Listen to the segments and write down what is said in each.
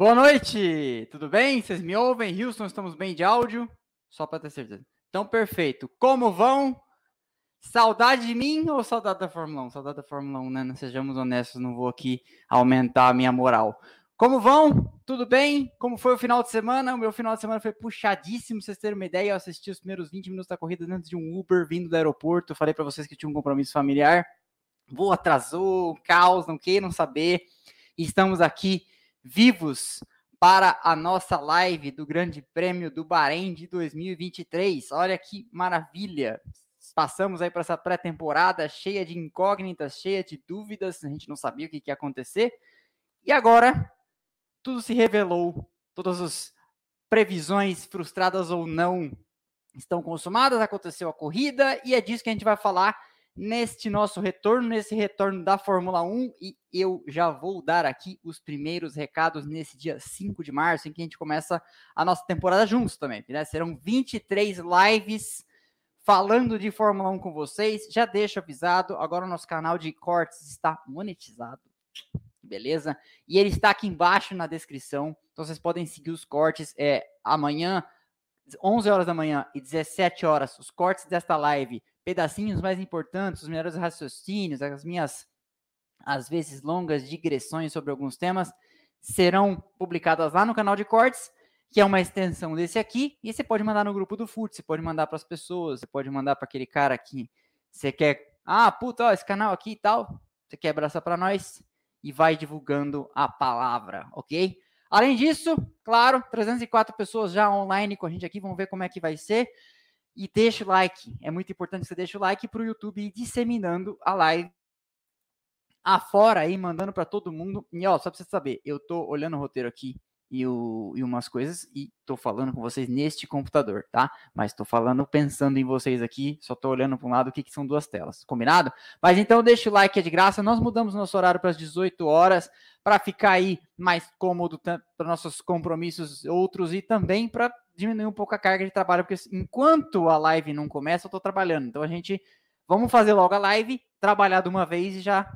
Boa noite, tudo bem? Vocês me ouvem? Houston, estamos bem de áudio? Só para ter certeza. Então, perfeito. Como vão? Saudade de mim ou saudade da Fórmula 1? Saudade da Fórmula 1, né? Sejamos honestos, não vou aqui aumentar a minha moral. Como vão? Tudo bem? Como foi o final de semana? O meu final de semana foi puxadíssimo, vocês terem uma ideia. Eu assisti os primeiros 20 minutos da corrida dentro de um Uber vindo do aeroporto. Eu falei para vocês que tinha um compromisso familiar. Vou atrasou, caos, não queiram saber. Estamos aqui vivos para a nossa live do Grande Prêmio do Bahrein de 2023. Olha que maravilha! Passamos aí para essa pré-temporada cheia de incógnitas, cheia de dúvidas, a gente não sabia o que, que ia acontecer. E agora tudo se revelou, todas as previsões frustradas ou não estão consumadas, aconteceu a corrida e é disso que a gente vai falar neste nosso retorno, nesse retorno da Fórmula 1, e eu já vou dar aqui os primeiros recados nesse dia 5 de março, em que a gente começa a nossa temporada juntos também, né? Serão 23 lives falando de Fórmula 1 com vocês. Já deixo avisado, agora o nosso canal de cortes está monetizado. Beleza? E ele está aqui embaixo na descrição. Então vocês podem seguir os cortes. É amanhã, 11 horas da manhã e 17 horas, os cortes desta live pedacinhos mais importantes, os melhores raciocínios, as minhas, às vezes, longas digressões sobre alguns temas, serão publicadas lá no canal de cortes, que é uma extensão desse aqui, e você pode mandar no grupo do FUT, você pode mandar para as pessoas, você pode mandar para aquele cara que você quer, ah, puta, ó, esse canal aqui e tal, você quer abraçar para nós e vai divulgando a palavra, ok? Além disso, claro, 304 pessoas já online com a gente aqui, vamos ver como é que vai ser. E deixa o like. É muito importante que você deixe o like para o YouTube ir disseminando a live afora aí, mandando para todo mundo. E ó, só para você saber, eu tô olhando o roteiro aqui e, o, e umas coisas e tô falando com vocês neste computador, tá? Mas tô falando pensando em vocês aqui, só tô olhando para um lado o que, que são duas telas, combinado? Mas então deixa o like, é de graça. Nós mudamos nosso horário para as 18 horas para ficar aí mais cômodo para nossos compromissos outros e também para diminuir um pouco a carga de trabalho, porque enquanto a live não começa, eu estou trabalhando. Então a gente vamos fazer logo a live, trabalhar de uma vez e já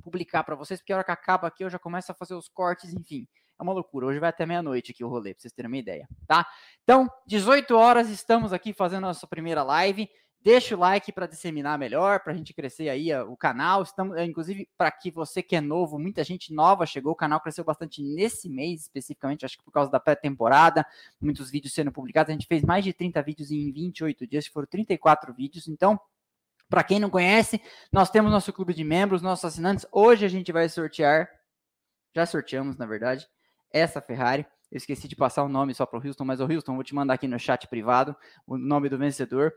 publicar para vocês, porque a hora que acaba aqui eu já começo a fazer os cortes, enfim. É uma loucura. Hoje vai até meia-noite aqui o rolê, para vocês terem uma ideia, tá? Então, 18 horas estamos aqui fazendo a nossa primeira live. Deixa o like para disseminar melhor, para a gente crescer aí o canal. Estamos, eh, inclusive, para que você que é novo, muita gente nova chegou, o canal cresceu bastante nesse mês, especificamente, acho que por causa da pré-temporada, muitos vídeos sendo publicados. A gente fez mais de 30 vídeos em 28 dias, foram 34 vídeos. Então, para quem não conhece, nós temos nosso clube de membros, nossos assinantes. Hoje a gente vai sortear, já sorteamos, na verdade, essa Ferrari. Eu esqueci de passar o nome só para o Houston, mas o Houston, vou te mandar aqui no chat privado o nome do vencedor.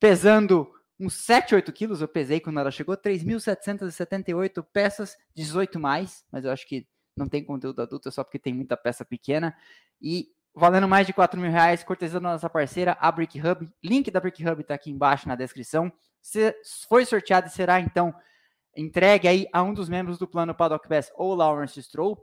Pesando uns 7, 8 quilos, eu pesei quando ela chegou, 3.778 peças, 18 mais, mas eu acho que não tem conteúdo adulto, é só porque tem muita peça pequena, e valendo mais de 4 mil reais, cortesia da nossa parceira, a Brick Hub, link da Brick Hub está aqui embaixo na descrição, Se foi sorteado e será, então, entregue aí a um dos membros do plano Paddock Pass ou Lawrence Stroll,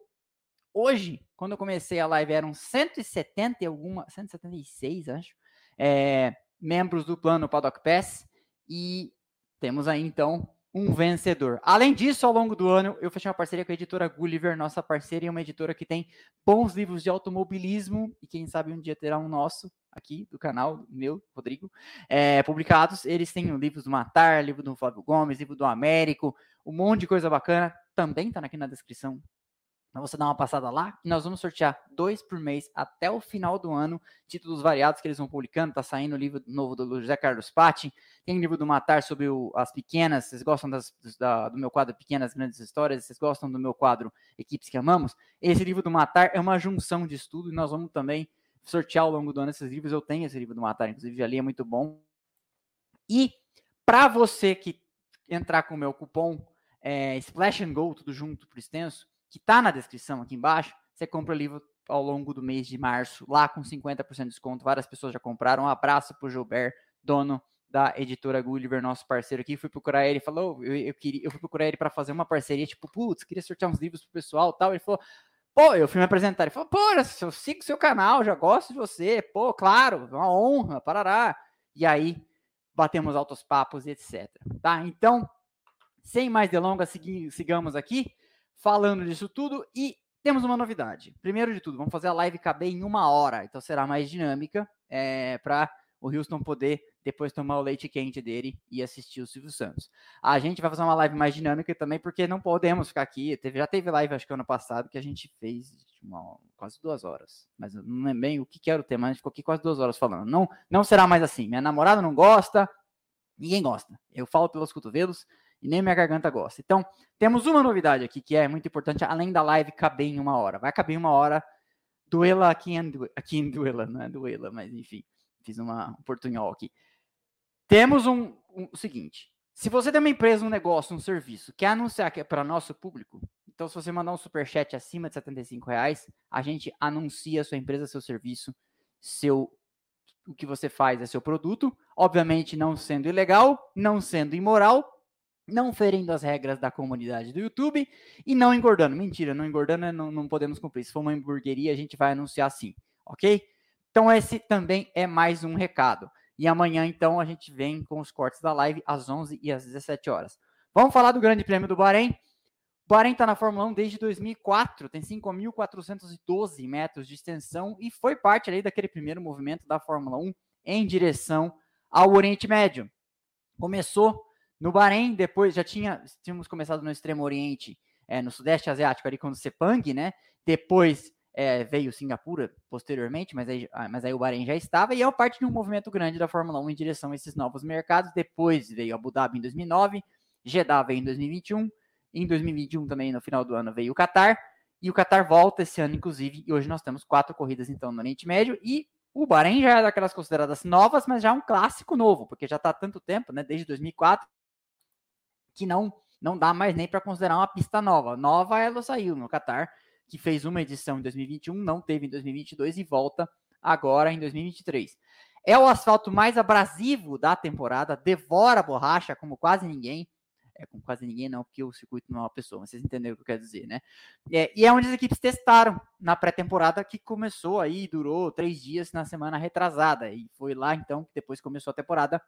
Hoje, quando eu comecei a live, eram 170 e alguma, 176, acho, é, membros do plano Paddock Pass e temos aí então um vencedor. Além disso, ao longo do ano, eu fechei uma parceria com a editora Gulliver, nossa parceira, e uma editora que tem bons livros de automobilismo, e quem sabe um dia terá um nosso aqui do canal, meu, Rodrigo, é, publicados. Eles têm livros do Matar, livro do Flávio Gomes, livro do Américo, um monte de coisa bacana, também está aqui na descrição então você dá uma passada lá e nós vamos sortear dois por mês até o final do ano, títulos variados que eles vão publicando. Tá saindo o livro novo do José Carlos Patti, tem livro do Matar sobre o, as pequenas. Vocês gostam das, da, do meu quadro Pequenas Grandes Histórias? Vocês gostam do meu quadro Equipes que Amamos? Esse livro do Matar é uma junção de estudo e nós vamos também sortear ao longo do ano esses livros. Eu tenho esse livro do Matar, inclusive ali é muito bom. E para você que entrar com o meu cupom é, Splash and Go, tudo junto por extenso, que está na descrição aqui embaixo, você compra o livro ao longo do mês de março, lá com 50% de desconto. Várias pessoas já compraram. Um abraço para o Gilbert, dono da editora Gulliver, nosso parceiro aqui. Fui procurar ele, falou, eu, eu, queria, eu fui procurar ele para fazer uma parceria, tipo, putz, queria sortear uns livros pro pessoal tal. Ele falou, pô, eu fui me apresentar. Ele falou, pô, eu sigo seu canal, já gosto de você, pô, claro, é uma honra, parará. E aí, batemos altos papos e etc. Tá? Então, sem mais delongas, sigamos aqui falando disso tudo e temos uma novidade. Primeiro de tudo, vamos fazer a live caber em uma hora, então será mais dinâmica é, para o Houston poder depois tomar o leite quente dele e assistir o Silvio Santos. A gente vai fazer uma live mais dinâmica também, porque não podemos ficar aqui. Teve, já teve live, acho que ano passado, que a gente fez uma, quase duas horas. Mas não é bem o que, que era o tema, a gente ficou aqui quase duas horas falando. Não, não será mais assim. Minha namorada não gosta, ninguém gosta. Eu falo pelos cotovelos e nem minha garganta gosta. Então, temos uma novidade aqui que é muito importante, além da live caber em uma hora. Vai caber em uma hora. Duela aqui em, aqui em Duela, não é Duela, mas enfim. Fiz uma, um portunhol aqui. Temos um, um, o seguinte: se você tem uma empresa, um negócio, um serviço, quer anunciar que é para nosso público, então se você mandar um superchat acima de 75 reais, a gente anuncia a sua empresa, seu serviço, seu o que você faz é seu produto, obviamente não sendo ilegal, não sendo imoral, não ferindo as regras da comunidade do YouTube e não engordando. Mentira, não engordando não, não podemos cumprir. Se for uma hamburgueria, a gente vai anunciar sim, ok? Então, esse também é mais um recado. E amanhã, então, a gente vem com os cortes da live às 11 e às 17 horas. Vamos falar do Grande Prêmio do Bahrein. O Bahrein está na Fórmula 1 desde 2004, tem 5.412 metros de extensão e foi parte ali daquele primeiro movimento da Fórmula 1 em direção ao Oriente Médio. Começou no Bahrein, depois já tinha, tínhamos começado no Extremo Oriente, é, no Sudeste Asiático, ali com o Sepang, né? Depois é, veio Singapura posteriormente, mas aí, ah, mas aí o Bahrein já estava, e é parte de um movimento grande da Fórmula 1 em direção a esses novos mercados. Depois veio Abu Dhabi em 2009, Jeddah veio em 2021, em 2021 também, no final do ano, veio o Qatar, e o Qatar volta esse ano, inclusive, e hoje nós temos quatro corridas, então, no Oriente Médio, e o Bahrein já é daquelas consideradas novas, mas já é um clássico novo, porque já está há tanto tempo, né, desde 2004, que não não dá mais nem para considerar uma pista nova. Nova ela saiu no Qatar, que fez uma edição em 2021, não teve em 2022 e volta agora em 2023. É o asfalto mais abrasivo da temporada, devora borracha como quase ninguém. É, como quase ninguém não, porque o circuito não é uma pessoa, mas vocês entenderam o que eu quero dizer, né? É, e é onde as equipes testaram na pré-temporada, que começou aí, durou três dias na semana retrasada. E foi lá então que depois começou a temporada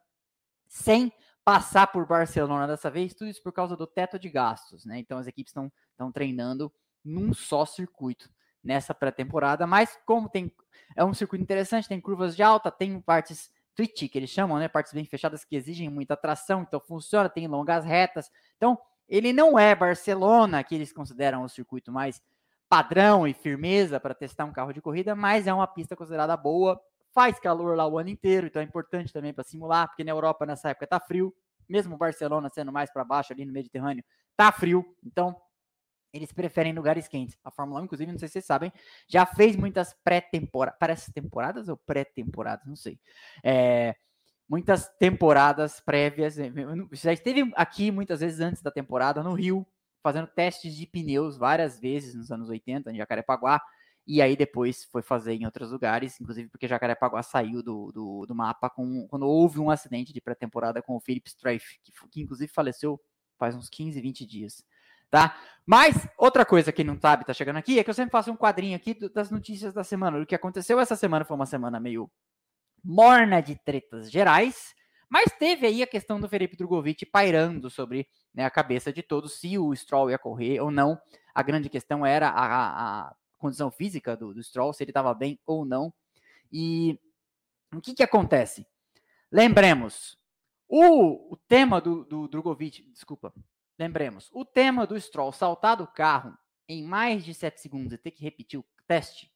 sem passar por Barcelona dessa vez, tudo isso por causa do teto de gastos, né? Então as equipes estão treinando num só circuito nessa pré-temporada, mas como tem é um circuito interessante, tem curvas de alta, tem partes twitch que eles chamam, né, partes bem fechadas que exigem muita tração, então funciona, tem longas retas. Então, ele não é Barcelona, que eles consideram o circuito mais padrão e firmeza para testar um carro de corrida, mas é uma pista considerada boa, faz calor lá o ano inteiro, então é importante também para simular, porque na Europa nessa época tá frio, mesmo Barcelona sendo mais para baixo ali no Mediterrâneo, tá frio, então eles preferem lugares quentes. A Fórmula 1, inclusive, não sei se vocês sabem, já fez muitas pré-temporadas. Parece temporadas ou pré-temporadas? Não sei. É, muitas temporadas prévias. Eh, já esteve aqui muitas vezes antes da temporada, no Rio, fazendo testes de pneus várias vezes nos anos 80, em Jacarepaguá. E aí depois foi fazer em outros lugares, inclusive porque Jacarepaguá saiu do, do, do mapa com, quando houve um acidente de pré-temporada com o Philip Strife, que, que inclusive faleceu faz uns 15, 20 dias tá? Mas outra coisa que não sabe, tá chegando aqui, é que eu sempre faço um quadrinho aqui das notícias da semana. O que aconteceu essa semana foi uma semana meio morna de tretas gerais, mas teve aí a questão do Felipe Drogovic pairando sobre né, a cabeça de todos, se o Stroll ia correr ou não. A grande questão era a, a condição física do, do Stroll, se ele estava bem ou não. E o que, que acontece? Lembremos, o, o tema do, do Drogovic, desculpa, Lembremos, o tema do Stroll saltar do carro em mais de 7 segundos e ter que repetir o teste,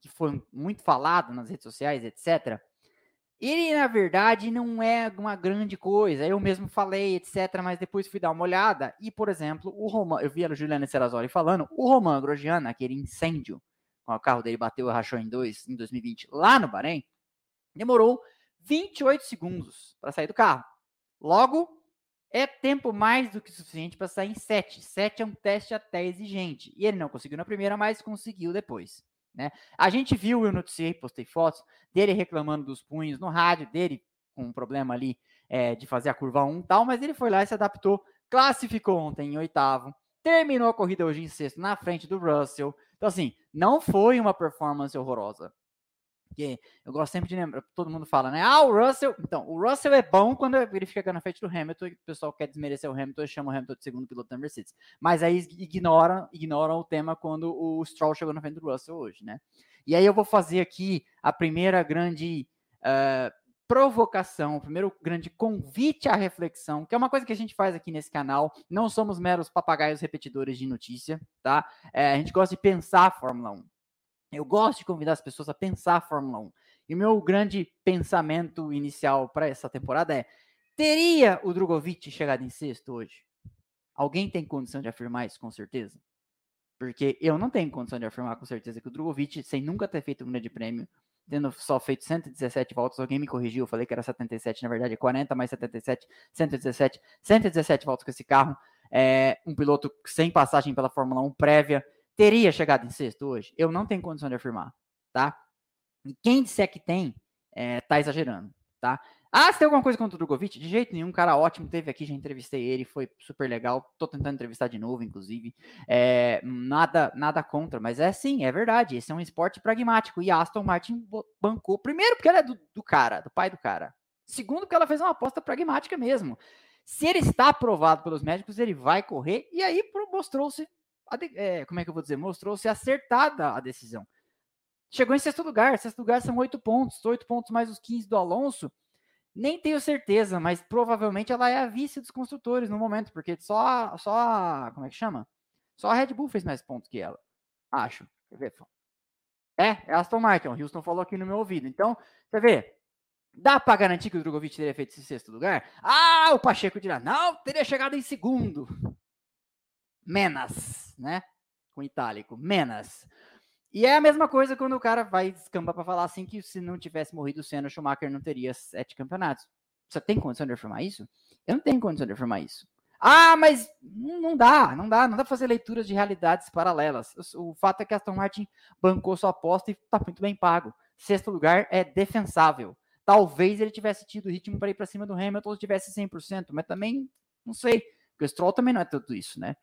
que foi muito falado nas redes sociais, etc., ele, na verdade, não é uma grande coisa. Eu mesmo falei, etc., mas depois fui dar uma olhada. E, por exemplo, o Roman, eu vi a Juliana Serrazoli falando, o Roman Grosjean, aquele incêndio, o carro dele bateu e rachou em dois em 2020, lá no Bahrein, demorou 28 segundos para sair do carro. Logo, é tempo mais do que suficiente para sair em 7. 7 é um teste até exigente. E ele não conseguiu na primeira, mas conseguiu depois. Né? A gente viu, eu noticiei, postei fotos dele reclamando dos punhos no rádio, dele com um problema ali é, de fazer a curva 1 e tal, mas ele foi lá e se adaptou, classificou ontem em oitavo, terminou a corrida hoje em sexto na frente do Russell. Então, assim, não foi uma performance horrorosa. Porque eu gosto sempre de lembrar, todo mundo fala, né? Ah, o Russell. Então, o Russell é bom quando ele fica na frente do Hamilton e o pessoal quer desmerecer o Hamilton e chama o Hamilton de segundo piloto da Mercedes. Mas aí ignoram, ignoram o tema quando o Stroll chegou na frente do Russell hoje, né? E aí eu vou fazer aqui a primeira grande uh, provocação, o primeiro grande convite à reflexão, que é uma coisa que a gente faz aqui nesse canal. Não somos meros papagaios repetidores de notícia, tá? É, a gente gosta de pensar a Fórmula 1. Eu gosto de convidar as pessoas a pensar a Fórmula 1. E meu grande pensamento inicial para essa temporada é: teria o Drogovic chegado em sexto hoje? Alguém tem condição de afirmar isso com certeza? Porque eu não tenho condição de afirmar com certeza que o Drogovic, sem nunca ter feito um grande prêmio, tendo só feito 117 voltas, alguém me corrigiu, eu falei que era 77, na verdade é 40 mais 77, 117, 117 voltas com esse carro, é, um piloto sem passagem pela Fórmula 1 prévia, teria chegado em sexto hoje? Eu não tenho condição de afirmar, tá? Quem disser que tem, é, tá exagerando, tá? Ah, você tem alguma coisa contra o Drogovic? De jeito nenhum, cara ótimo, teve aqui, já entrevistei ele, foi super legal. Tô tentando entrevistar de novo, inclusive. É, nada, nada contra, mas é sim, é verdade. Esse é um esporte pragmático. E Aston Martin bancou, primeiro, porque ela é do, do cara, do pai do cara. Segundo, porque ela fez uma aposta pragmática mesmo. Se ele está aprovado pelos médicos, ele vai correr. E aí mostrou-se é, como é que eu vou dizer, mostrou-se acertada a decisão. Chegou em sexto lugar, sexto lugar são oito pontos, oito pontos mais os 15 do Alonso. Nem tenho certeza, mas provavelmente ela é a vice dos construtores no momento, porque só, só como é que chama? Só a Red Bull fez mais pontos que ela. Acho. Quer ver? É, é Aston Martin. O Houston falou aqui no meu ouvido. Então, você vê, dá para garantir que o Drogovic teria feito esse sexto lugar? Ah, o Pacheco dirá, não, teria chegado em segundo. Menos né? Com itálico, menos. E é a mesma coisa quando o cara vai descamba para falar assim que se não tivesse morrido o Senna, o Schumacher não teria sete campeonatos. Você tem condição de afirmar isso? Eu não tenho condição de afirmar isso. Ah, mas não dá, não dá, não dá fazer leituras de realidades paralelas. O, fato é que Aston Martin bancou sua aposta e tá muito bem pago. Sexto lugar é defensável. Talvez ele tivesse tido ritmo para ir para cima do Hamilton se tivesse 100%, mas também não sei, porque o Stroll também não é tudo isso, né?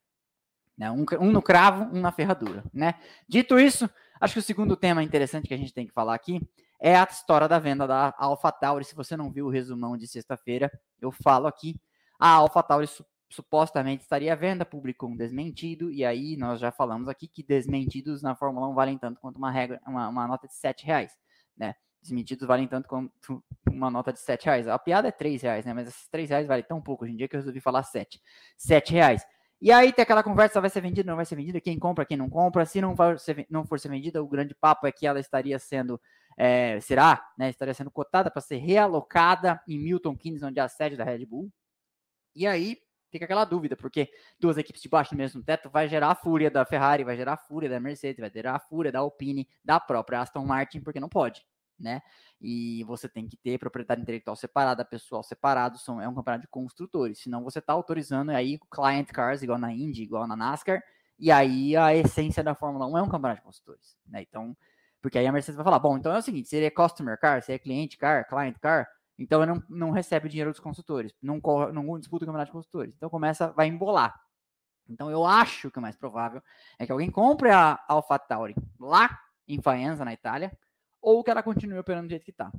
Né? Um, um, no cravo, um na ferradura. Né? Dito isso, acho que o segundo tema interessante que a gente tem que falar aqui é a história da venda da AlphaTauri. Se você não viu o resumão de sexta-feira, eu falo aqui. A AlphaTauri su supostamente estaria à venda, publicou um desmentido, e aí nós já falamos aqui que desmentidos na Fórmula 1 valem tanto quanto uma, regra, uma, uma nota de 7 reais. Né? Desmentidos valem tanto quanto uma nota de 7 reais. A piada é 3 reais, né? Mas esses 3 reais valem tão pouco hoje em dia que eu resolvi falar 7. 7 reais. E aí tem aquela conversa, vai ser vendida, não vai ser vendida, quem compra, quem não compra. Se não for ser, não for ser vendida, o grande papo é que ela estaria sendo, é, será, né, estaria sendo cotada para ser realocada em Milton Keynes, onde é a sede da Red Bull. E aí fica aquela dúvida, porque duas equipes debaixo do mesmo teto vai gerar a fúria da Ferrari, vai gerar a fúria da Mercedes, vai gerar a fúria da Alpine, da própria Aston Martin, porque não pode né? E você tem que ter propriedade intelectual separada, pessoal separado, são, é um campeonato de construtores. Senão você está autorizando aí client cars, igual na Indy, igual na NASCAR, e aí a essência da Fórmula 1 é um campeonato de construtores, né? Então, porque aí a Mercedes vai falar, bom, então é o seguinte, se ele é customer car, se é cliente car, client car, então não, não recebe dinheiro dos construtores, não, não disputa o campeonato de construtores. Então começa, vai embolar. Então eu acho que o mais provável é que alguém compre a AlphaTauri lá em Faenza, na Itália, ou que ela continue operando do jeito que está.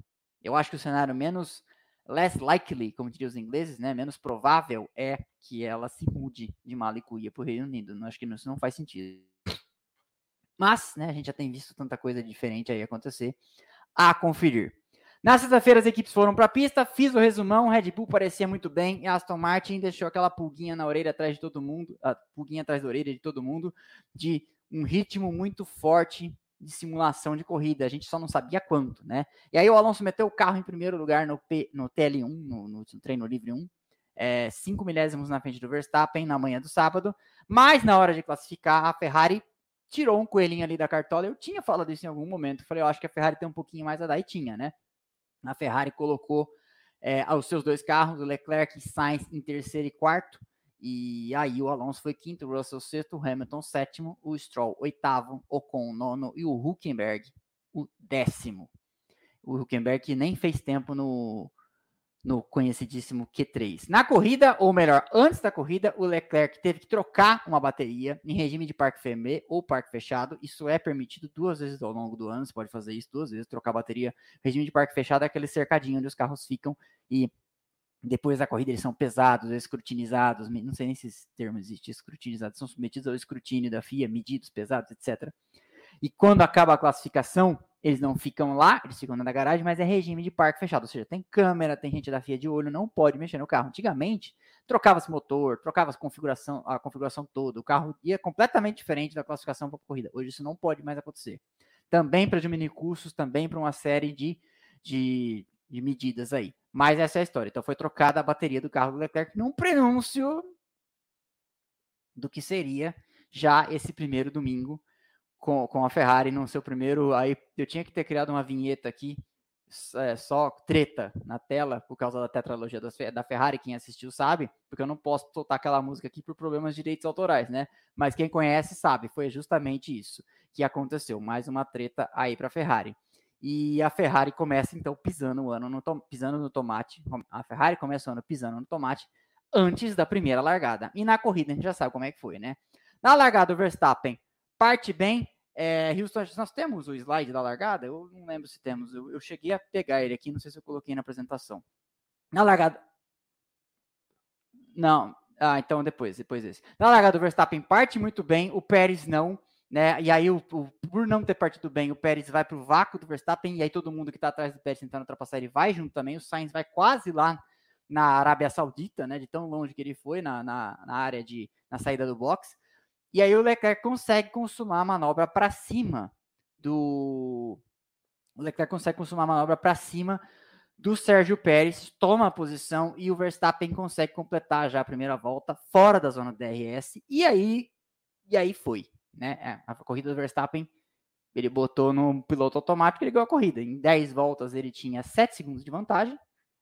Eu acho que o cenário menos less likely, como diriam os ingleses, né, menos provável é que ela se mude de Malicuia para o Reino Unido. Não acho que isso não faz sentido. Mas, né, a gente já tem visto tanta coisa diferente aí acontecer. A conferir. Na sexta-feira as equipes foram para a pista, fiz o resumão, Red Bull parecia muito bem, e Aston Martin deixou aquela pulguinha na orelha atrás de todo mundo, a pulguinha atrás da orelha de todo mundo, de um ritmo muito forte de simulação de corrida, a gente só não sabia quanto, né? E aí o Alonso meteu o carro em primeiro lugar no, P, no TL1, no, no, treino livre 1, é, cinco milésimos na frente do Verstappen na manhã do sábado, mas na hora de classificar, a Ferrari tirou um coelhinho ali da cartola. Eu tinha falado isso em algum momento, falei, eu acho que a Ferrari tem um pouquinho mais a dar, e tinha, né? A Ferrari colocou é, os seus dois carros, o Leclerc e Sainz em terceiro e quarto, e aí o Alonso foi quinto, o Russell sexto, o Hamilton sétimo, o Stroll oitavo, Ocon nono e o Huckenberg o décimo. O Huckenberg nem fez tempo no, no conhecidíssimo Q3. Na corrida, ou melhor, antes da corrida, o Leclerc teve que trocar uma bateria em regime de parque fermé ou parque fechado. Isso é permitido duas vezes ao longo do ano, você pode fazer isso duas vezes, trocar bateria. Regime de parque fechado é aquele cercadinho onde os carros ficam e depois da corrida eles são pesados, escrutinizados, não sei nem se esse termo existe, escrutinizados, são submetidos ao escrutínio da FIA, medidos, pesados, etc. E quando acaba a classificação, eles não ficam lá, eles ficam na garagem, mas é regime de parque fechado, ou seja, tem câmera, tem gente da FIA de olho, não pode mexer no carro. Antigamente, trocava-se motor, trocava-se configuração, a configuração toda, o carro ia completamente diferente da classificação para a corrida. Hoje isso não pode mais acontecer. Também para diminuir custos, também para uma série de, de, de medidas aí. Mas essa é a história. Então foi trocada a bateria do carro do Leclerc num prenúncio do que seria já esse primeiro domingo com, com a Ferrari no seu primeiro. Aí eu tinha que ter criado uma vinheta aqui, é, só treta na tela, por causa da tetralogia da Ferrari. Quem assistiu sabe, porque eu não posso soltar aquela música aqui por problemas de direitos autorais, né? Mas quem conhece sabe, foi justamente isso que aconteceu. Mais uma treta aí para a Ferrari. E a Ferrari começa então pisando o ano no, pisando no tomate. A Ferrari começa o ano pisando no tomate antes da primeira largada. E na corrida a gente já sabe como é que foi, né? Na largada o Verstappen parte bem, é, Houston, nós temos o slide da largada? Eu não lembro se temos. Eu, eu, cheguei a pegar ele aqui, não sei se eu coloquei na apresentação. Na largada. Não. Ah, então depois, depois desse. Na largada, o Verstappen parte muito bem, o Pérez não. Né? E aí, o, o, por não ter partido bem, o Pérez vai para o vácuo do Verstappen, e aí todo mundo que está atrás do Pérez tentando ultrapassar ele vai junto também. O Sainz vai quase lá na Arábia Saudita, né? De tão longe que ele foi na, na, na área de na saída do box. E aí o Leclerc consegue consumar a manobra para cima do. O Leclerc consegue consumar a manobra para cima do Sérgio Pérez, toma a posição e o Verstappen consegue completar já a primeira volta fora da zona DRS. E aí, e aí foi, né? É, a corrida do Verstappen, ele botou no piloto automático e ele ganhou a corrida. Em 10 voltas ele tinha 7 segundos de vantagem,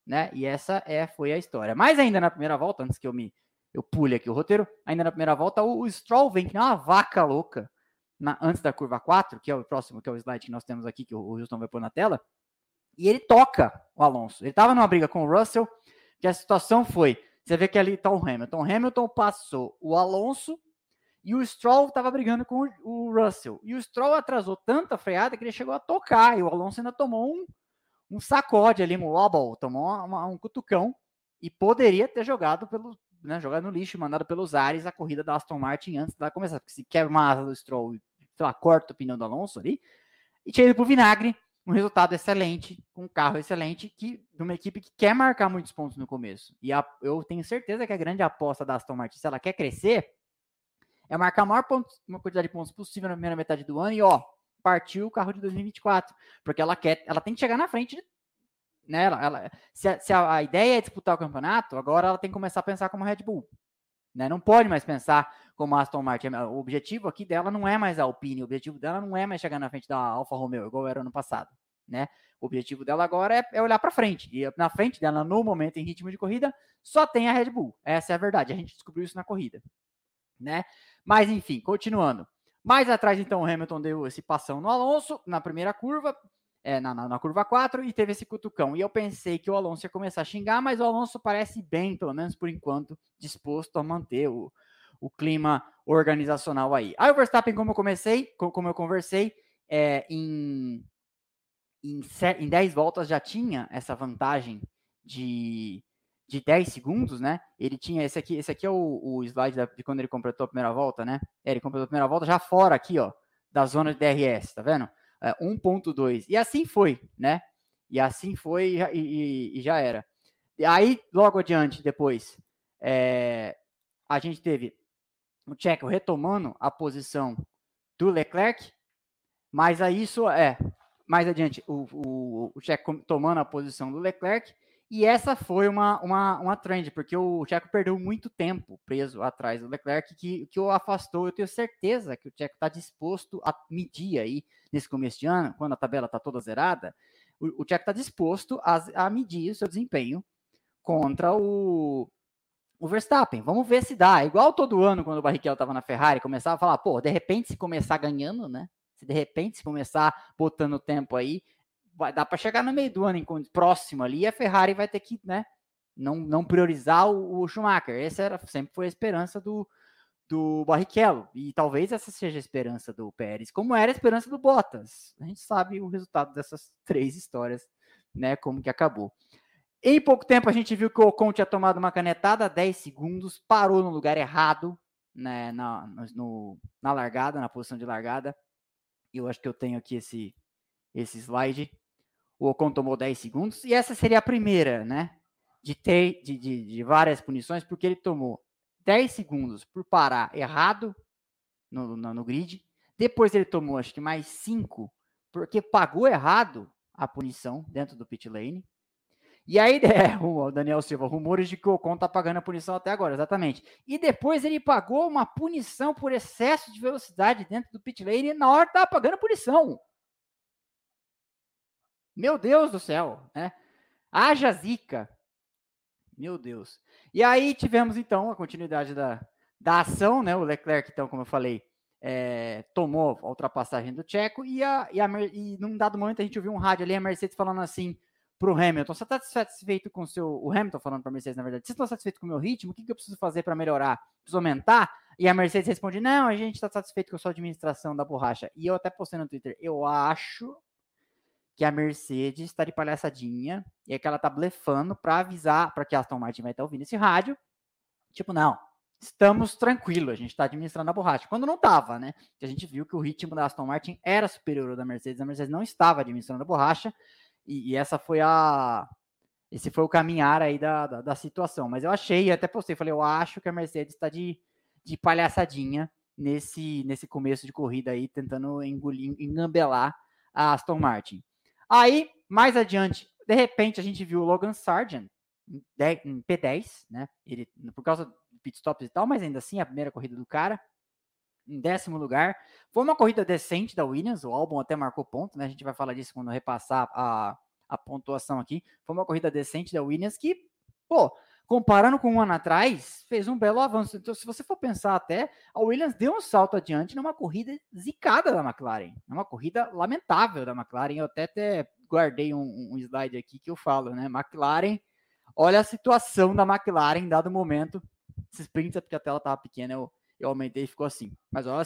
né? E essa é foi a história. Mas ainda na primeira volta, antes que eu me eu pule aqui o roteiro, ainda na primeira volta, o, o Stroll vem que nem uma vaca louca na, antes da curva 4, que é o próximo, que é o slide que nós temos aqui, que o, o Houston vai pôr na tela, e ele toca o Alonso. Ele estava numa briga com o Russell, que a situação foi, você vê que ali está o Hamilton. Hamilton passou o Alonso e o Stroll estava brigando com o, Russell. E o Stroll atrasou tanta freada que ele chegou a tocar, e o Alonso ainda tomou um, um sacode ali, um wobble, tomou uma, um cutucão, e poderia ter jogado pelo, né, jogado no lixo, mandado pelos ares a corrida da Aston Martin antes dela começar. Porque se quebra uma asa do Stroll sei lá, corta o pneu do Alonso ali, e tinha ido pro vinagre, um resultado excelente, com um carro excelente, que, de uma equipe que quer marcar muitos pontos no começo. E a, eu tenho certeza que a grande aposta da Aston Martin, se ela quer crescer, é marcar a maior ponto, uma quantidade de pontos possível na primeira metade do ano e, ó, partiu o carro de 2024. Porque ela quer, ela tem que chegar na frente né? Ela, ela se, a, se a, a, ideia é disputar o campeonato, agora ela tem que começar a pensar como Red Bull. Né? Não pode mais pensar como Aston Martin. O objetivo aqui dela não é mais a Alpine, o objetivo dela não é mais chegar na frente da Alfa Romeo, igual era ano passado. Né? O objetivo dela agora é, é olhar para frente. E na frente dela, no momento, em ritmo de corrida, só tem a Red Bull. Essa é a verdade. A gente descobriu isso na corrida. Né? Mas, enfim, continuando. Mais atrás, então, o Hamilton deu esse passão no Alonso, na primeira curva, é, na, na, na, curva 4 e teve esse cutucão. E eu pensei que o Alonso ia começar a xingar, mas o Alonso parece bem, pelo menos por enquanto, disposto a manter o, o clima organizacional aí. Aí o Verstappen, como eu comecei, como eu conversei, é, em, em, em 10 voltas já tinha essa vantagem de, de 10 segundos, né? Ele tinha esse aqui, esse aqui é o, o slide da, de quando ele completou a primeira volta, né? É, ele completou a primeira volta já fora aqui, ó, da zona de DRS, tá vendo? 1.2. É, e assim foi, né? E assim foi e, e, e já era. E aí, logo adiante, depois, é, a gente teve o Checo retomando a posição do Leclerc, mas aí isso é mais adiante o, o, o Checo tomando a posição do Leclerc e essa foi uma, uma, uma trend, porque o Checo perdeu muito tempo preso atrás do Leclerc, que, que o afastou. Eu tenho certeza que o Checo está disposto a medir aí, nesse começo de ano, quando a tabela está toda zerada, o, o Checo está disposto a, a medir o seu desempenho contra o, o Verstappen. Vamos ver se dá. Igual todo ano, quando o Barrichello estava na Ferrari, começava a falar, pô, de repente, se começar ganhando, né? Se de repente se começar botando tempo aí, dar para chegar no meio do ano, próximo ali, a Ferrari vai ter que, né, não, não priorizar o, o Schumacher. Essa era, sempre foi a esperança do, do Barrichello. E talvez essa seja a esperança do Pérez, como era a esperança do Bottas. A gente sabe o resultado dessas três histórias, né? Como que acabou. Em pouco tempo a gente viu que o Ocon tinha tomado uma canetada, 10 segundos, parou no lugar errado, né, na, no, na largada, na posição de largada. Eu acho que eu tenho aqui esse, esse slide. O Ocon tomou 10 segundos, e essa seria a primeira, né? De, ter, de, de, de várias punições, porque ele tomou 10 segundos por parar errado no, no, no grid. Depois ele tomou, acho que mais 5, porque pagou errado a punição dentro do pit lane. E aí, é, o Daniel Silva, rumores de que o Ocon tá pagando a punição até agora, exatamente. E depois ele pagou uma punição por excesso de velocidade dentro do pit lane e na hora tava pagando a punição. Meu Deus do céu, né? Haja zica. Meu Deus. E aí tivemos então a continuidade da, da ação, né? O Leclerc, então, como eu falei, é, tomou a ultrapassagem do Tcheco e, a, e, a, e num dado momento a gente ouviu um rádio ali, a Mercedes falando assim para o Hamilton, você está satisfeito com o seu. O Hamilton falando para a Mercedes, na verdade, você está satisfeito com o meu ritmo? O que, que eu preciso fazer para melhorar? Preciso aumentar? E a Mercedes responde: não, a gente está satisfeito com a sua administração da borracha. E eu até postei no Twitter, eu acho que a Mercedes está de palhaçadinha e é que ela está blefando para avisar, para que a Aston Martin vai estar ouvindo esse rádio. Tipo, não, estamos tranquilos, a gente está administrando a borracha. Quando não estava, né? Que a gente viu que o ritmo da Aston Martin era superior ao da Mercedes, a Mercedes não estava administrando a borracha. E, e, essa foi a. Esse foi o caminhar aí da, da, da, situação. Mas eu achei, até postei, falei, eu acho que a Mercedes está de, de palhaçadinha nesse, nesse começo de corrida aí, tentando engolir, engambelar a Aston Martin. Aí, mais adiante, de repente, a gente viu o Logan Sargent em P10, né? Ele, por causa do pit stops e tal, mas ainda assim, a primeira corrida do cara em décimo lugar. Foi uma corrida decente da Williams, o álbum até marcou ponto, né? A gente vai falar disso quando repassar a, a pontuação aqui. Foi uma corrida decente da Williams que, pô, comparando com um ano atrás, fez um belo avanço. Então, se você for pensar até, a Williams deu um salto adiante numa corrida zicada da McLaren, uma corrida lamentável da McLaren. Eu até, até guardei um, um slide aqui que eu falo, né? McLaren, olha a situação da McLaren em dado momento. Esses prints é porque a tela estava pequena, eu eu aumentei e ficou assim. Mas olha,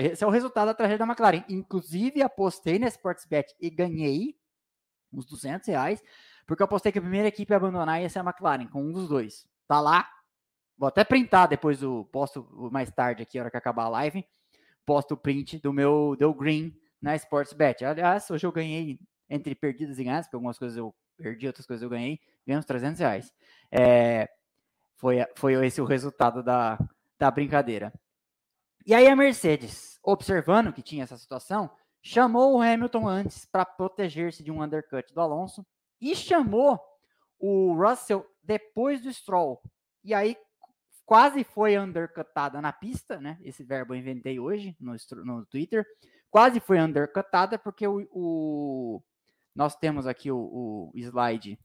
esse é o resultado da tragédia da McLaren. Inclusive, apostei na Sportsbet e ganhei uns 200 reais, porque eu apostei que a primeira equipe a abandonar ia ser a McLaren, com um dos dois. Tá lá. Vou até printar depois o posto mais tarde aqui, a hora que acabar a live. Posto o print do meu do green na Sportsbet. Aliás, hoje eu ganhei entre perdidas e ganhas, porque algumas coisas eu perdi, outras coisas eu ganhei, ganhei uns 300 reais. É, foi, foi esse o resultado da, da brincadeira. E aí a Mercedes, observando que tinha essa situação, chamou o Hamilton antes para proteger-se de um undercut do Alonso e chamou o Russell depois do Stroll. E aí quase foi undercutada na pista, né? Esse verbo eu inventei hoje no, no Twitter. Quase foi undercutada porque o, o nós temos aqui o, o slide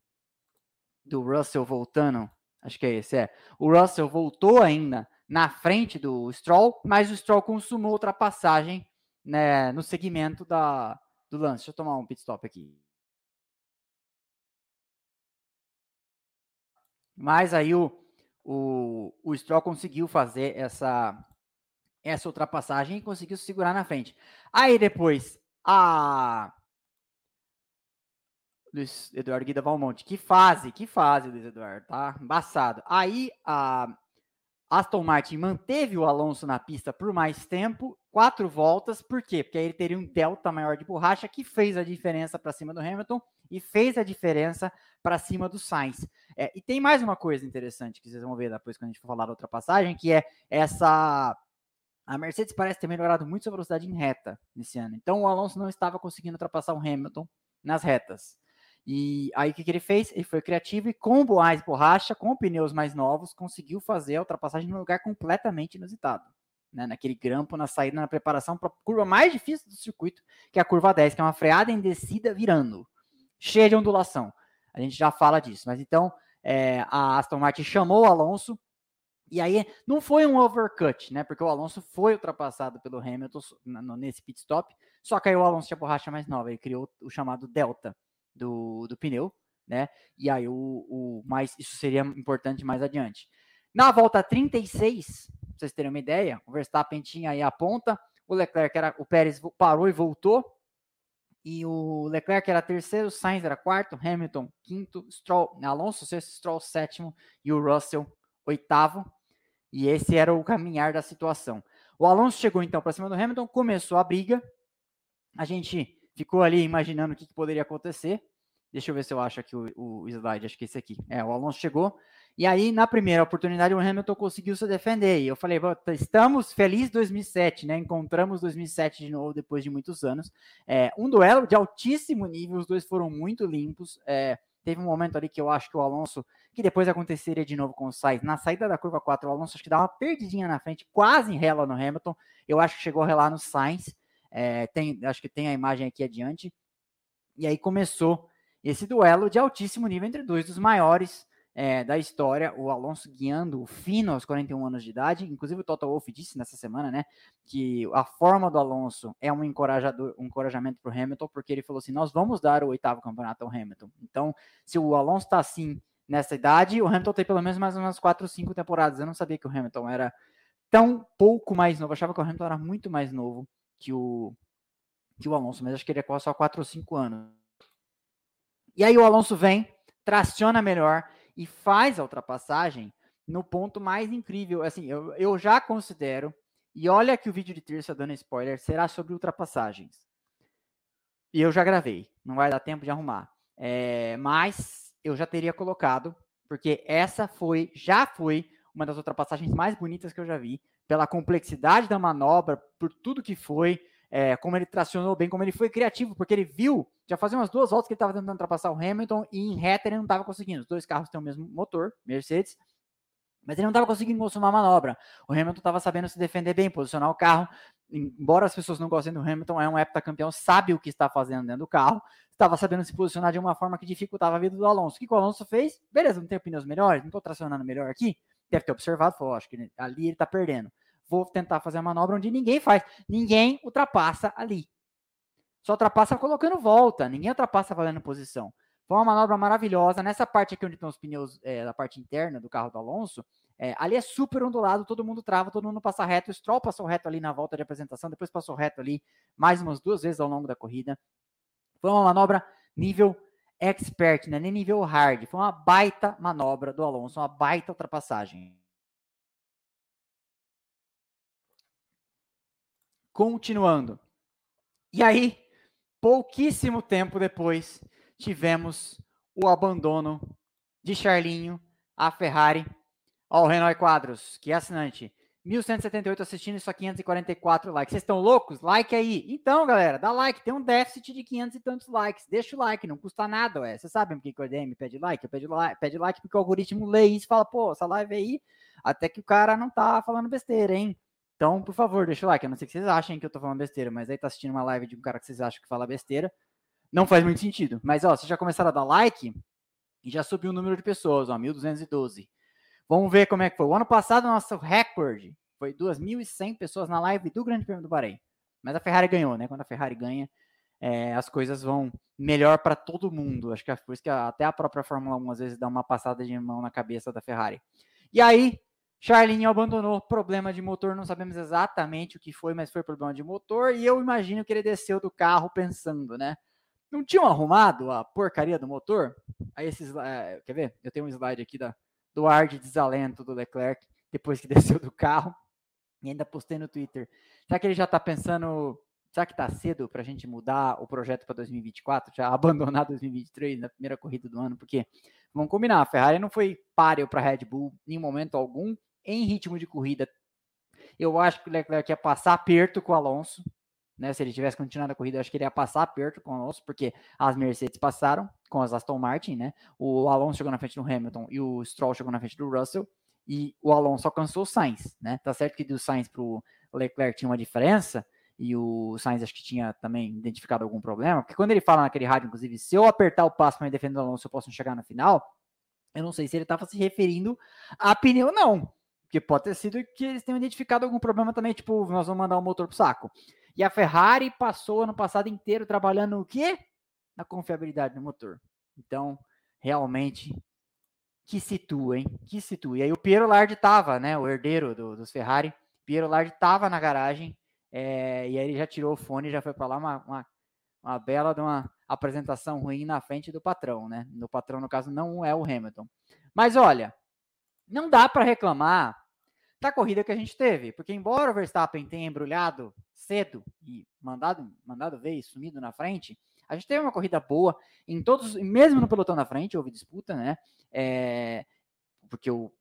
do Russell voltando. Acho que é esse, é. O Russell voltou ainda na frente do Stroll, mas o Stroll consumou ultrapassagem né, no segmento da, do lance. Deixa eu tomar um pit stop aqui. Mas aí o, o, o Stroll conseguiu fazer essa, essa ultrapassagem e conseguiu se segurar na frente. Aí depois a Luiz Eduardo Guida Valmonte, que fase, que fase, Luiz Eduardo, tá? Embaçado. Aí a Aston Martin manteve o Alonso na pista por mais tempo, quatro voltas, por quê? Porque aí ele teria um delta maior de borracha que fez a diferença para cima do Hamilton e fez a diferença para cima do Sainz. É, e tem mais uma coisa interessante que vocês vão ver depois quando a gente for falar da ultrapassagem, que é essa. A Mercedes parece ter melhorado muito sua velocidade em reta nesse ano. Então o Alonso não estava conseguindo ultrapassar o Hamilton nas retas. E aí o que, que ele fez? Ele foi criativo e com mais borracha, com pneus mais novos, conseguiu fazer a ultrapassagem num lugar completamente inusitado. Né? Naquele grampo, na saída, na preparação para a curva mais difícil do circuito, que é a curva 10, que é uma freada em descida virando, cheia de ondulação. A gente já fala disso. Mas então, é, a Aston Martin chamou o Alonso, e aí não foi um overcut, né? Porque o Alonso foi ultrapassado pelo Hamilton nesse pit stop, só aí o Alonso tinha borracha mais nova, ele criou o chamado Delta do, do pneu, né? E aí o, o mais isso seria importante mais adiante. Na volta 36, pra vocês terem uma ideia, o Verstappen tinha aí a ponta, o Leclerc era o Pérez parou e voltou. E o Leclerc era terceiro, Sainz era quarto, Hamilton quinto, Stroll, Alonso sexto, Stroll sétimo e o Russell oitavo. E esse era o caminhar da situação. O Alonso chegou então para cima do Hamilton, começou a briga. A gente ficou ali imaginando o que, que poderia acontecer. Deixa eu ver se eu acho aqui o, o slide, acho que esse aqui. É, o Alonso chegou. E aí, na primeira oportunidade, o Hamilton conseguiu se defender. E eu falei, estamos felizes 2007, né? Encontramos 2007 de novo depois de muitos anos. É, um duelo de altíssimo nível, os dois foram muito limpos. É, teve um momento ali que eu acho que o Alonso, que depois aconteceria de novo com o Sainz, na saída da curva 4, o Alonso acho que dá uma perdidinha na frente, quase rela no Hamilton. Eu acho que chegou a relar no Sainz. É, tem, acho que tem a imagem aqui adiante. E aí começou esse duelo de altíssimo nível entre dois dos maiores é, da história, o Alonso guiando o fino aos 41 anos de idade. Inclusive, o Toto Wolff disse nessa semana, né, que a forma do Alonso é um encorajador, um encorajamento para o Hamilton, porque ele falou assim: nós vamos dar o oitavo campeonato ao Hamilton. Então, se o Alonso está assim nessa idade, o Hamilton tem pelo menos mais umas 4, 5 temporadas. Eu não sabia que o Hamilton era tão pouco mais novo. Eu achava que o Hamilton era muito mais novo que o, que o Alonso, mas acho que ele é só 4 ou 5 anos. E aí o Alonso vem, traciona melhor e faz a ultrapassagem no ponto mais incrível. Assim, eu, eu já considero, e olha que o vídeo de terça dando spoiler, será sobre ultrapassagens. E eu já gravei, não vai dar tempo de arrumar. É, mas eu já teria colocado, porque essa foi, já foi uma das ultrapassagens mais bonitas que eu já vi, pela complexidade da manobra, por tudo que foi, é, como ele tracionou bem, como ele foi criativo, porque ele viu, já fazia umas duas voltas que ele estava tentando ultrapassar o Hamilton e em reta ele não estava conseguindo. Os dois carros têm o mesmo motor, Mercedes, mas ele não estava conseguindo consumar a manobra. O Hamilton estava sabendo se defender bem, posicionar o carro. Embora as pessoas não gostem do Hamilton, é um heptacampeão, sabe o que está fazendo dentro do carro, estava sabendo se posicionar de uma forma que dificultava a vida do Alonso. O que o Alonso fez? Beleza, não tem pneus melhores, não estou tracionando melhor aqui. Deve ter observado, falou, acho que ali ele está perdendo vou tentar fazer a manobra onde ninguém faz. Ninguém ultrapassa ali. Só ultrapassa colocando volta, ninguém ultrapassa valendo posição. Foi uma manobra maravilhosa. Nessa parte aqui onde estão os pneus é, da parte interna do carro do Alonso, é, ali é super ondulado, todo mundo trava, todo mundo passa reto. O Stroll passou reto ali na volta de apresentação, depois passou reto ali mais umas duas vezes ao longo da corrida. Foi uma manobra nível expert, né? nem nível hard. Foi uma baita manobra do Alonso, uma baita ultrapassagem. Continuando. E aí, pouquíssimo tempo depois, tivemos o abandono de Charlinho, a Ferrari, ao Renault Quadros, que é assinante. 1178 assistindo, só 544 likes. Vocês estão loucos? Like aí. Então, galera, dá like. Tem um déficit de 500 e tantos likes. Deixa o like, não custa nada, ué. Vocês sabem por que o EDM pede like? Eu pede like, pede like porque o algoritmo lê isso e fala, pô, essa live aí, até que o cara não tá falando besteira, hein? Então, por favor, deixa o like. Eu não sei que vocês achem que eu tô falando besteira, mas aí tá assistindo uma live de um cara que vocês acham que fala besteira. Não faz muito sentido. Mas, ó, vocês já começaram a dar like e já subiu o número de pessoas, ó, 1212. Vamos ver como é que foi. O ano passado, nosso recorde foi 2.100 pessoas na live do Grande Prêmio do Bahrein. Mas a Ferrari ganhou, né? Quando a Ferrari ganha, é, as coisas vão melhor para todo mundo. Acho que é por isso que até a própria Fórmula 1 às vezes dá uma passada de mão na cabeça da Ferrari. E aí, Charlinho abandonou problema de motor, não sabemos exatamente o que foi, mas foi problema de motor. E eu imagino que ele desceu do carro pensando, né? Não tinham arrumado a porcaria do motor? Aí esses, é, quer ver? Eu tenho um slide aqui da, do ar de desalento do Leclerc depois que desceu do carro. E ainda postei no Twitter. Será que ele já tá pensando Será que está cedo para a gente mudar o projeto para 2024, já abandonar 2023 na primeira corrida do ano? Porque, vamos combinar, a Ferrari não foi páreo para Red Bull em momento algum em ritmo de corrida, eu acho que o Leclerc ia passar aperto com o Alonso. Né, se ele tivesse continuado a corrida, acho que ele ia passar aperto com o Alonso, porque as Mercedes passaram com as Aston Martin, né? O Alonso chegou na frente do Hamilton e o Stroll chegou na frente do Russell, e o Alonso alcançou o Sainz, né? Tá certo que do Sainz para o Leclerc tinha uma diferença, e o Sainz acho que tinha também identificado algum problema, porque quando ele fala naquele rádio, inclusive, se eu apertar o passo para me defender o Alonso, eu posso chegar na final, eu não sei se ele estava se referindo a pneu, não. Porque pode ter sido que eles tenham identificado algum problema também, tipo, nós vamos mandar o motor pro saco. E a Ferrari passou ano passado inteiro trabalhando o quê? Na confiabilidade do motor. Então, realmente que situa, hein? Que situa. E aí o Piero Lardi tava, né? O herdeiro do, dos Ferrari. Piero Lardi tava na garagem. É, e aí ele já tirou o fone e já foi para lá uma, uma, uma, bela de uma apresentação ruim na frente do patrão, né? No patrão, no caso, não é o Hamilton. Mas olha, não dá para reclamar da corrida que a gente teve, porque embora o Verstappen tenha embrulhado cedo e mandado, mandado ver e sumido na frente, a gente teve uma corrida boa em todos, mesmo no pelotão na frente, houve disputa, né? É, porque o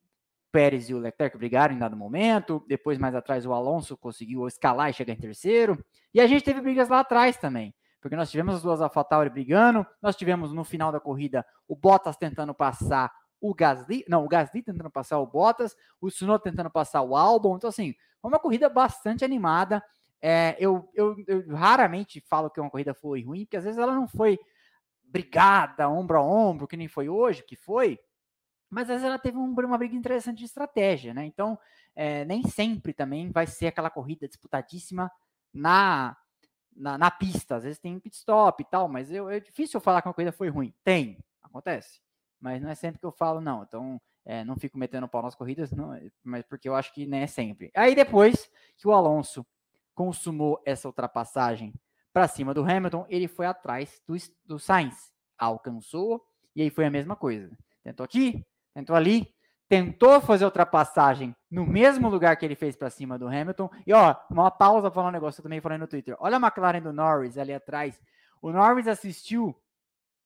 Pérez e o Leclerc brigaram em dado momento, depois mais atrás o Alonso conseguiu escalar e chegar em terceiro, e a gente teve brigas lá atrás também, porque nós tivemos as duas AlphaTauri brigando, nós tivemos no final da corrida o Bottas tentando passar o Gasly, não, o Gasly tentando passar o Bottas, o Tsunoda tentando passar o Albon, então assim, foi uma corrida bastante animada, é, eu, eu, eu, raramente falo que uma corrida foi ruim, porque às vezes ela não foi brigada, ombro a ombro, que nem foi hoje, que foi, mas às vezes ela teve um, uma briga interessante de estratégia, né? Então, é, nem sempre também vai ser aquela corrida disputadíssima na, na, na, pista. Às vezes tem pit stop e tal, mas eu, é difícil eu falar que uma corrida foi ruim. Tem, acontece. Mas não é sempre que eu falo, não. Então, é, não fico metendo pau nas corridas, não, mas porque eu acho que nem é sempre. Aí depois que o Alonso consumou essa ultrapassagem para cima do Hamilton, ele foi atrás do, do Sainz, alcançou, e aí foi a mesma coisa. Tentou aqui, tentou ali, tentou fazer ultrapassagem no mesmo lugar que ele fez para cima do Hamilton. E ó, uma pausa para falar um negócio que eu também falei no Twitter. Olha a McLaren do Norris ali atrás. O Norris assistiu,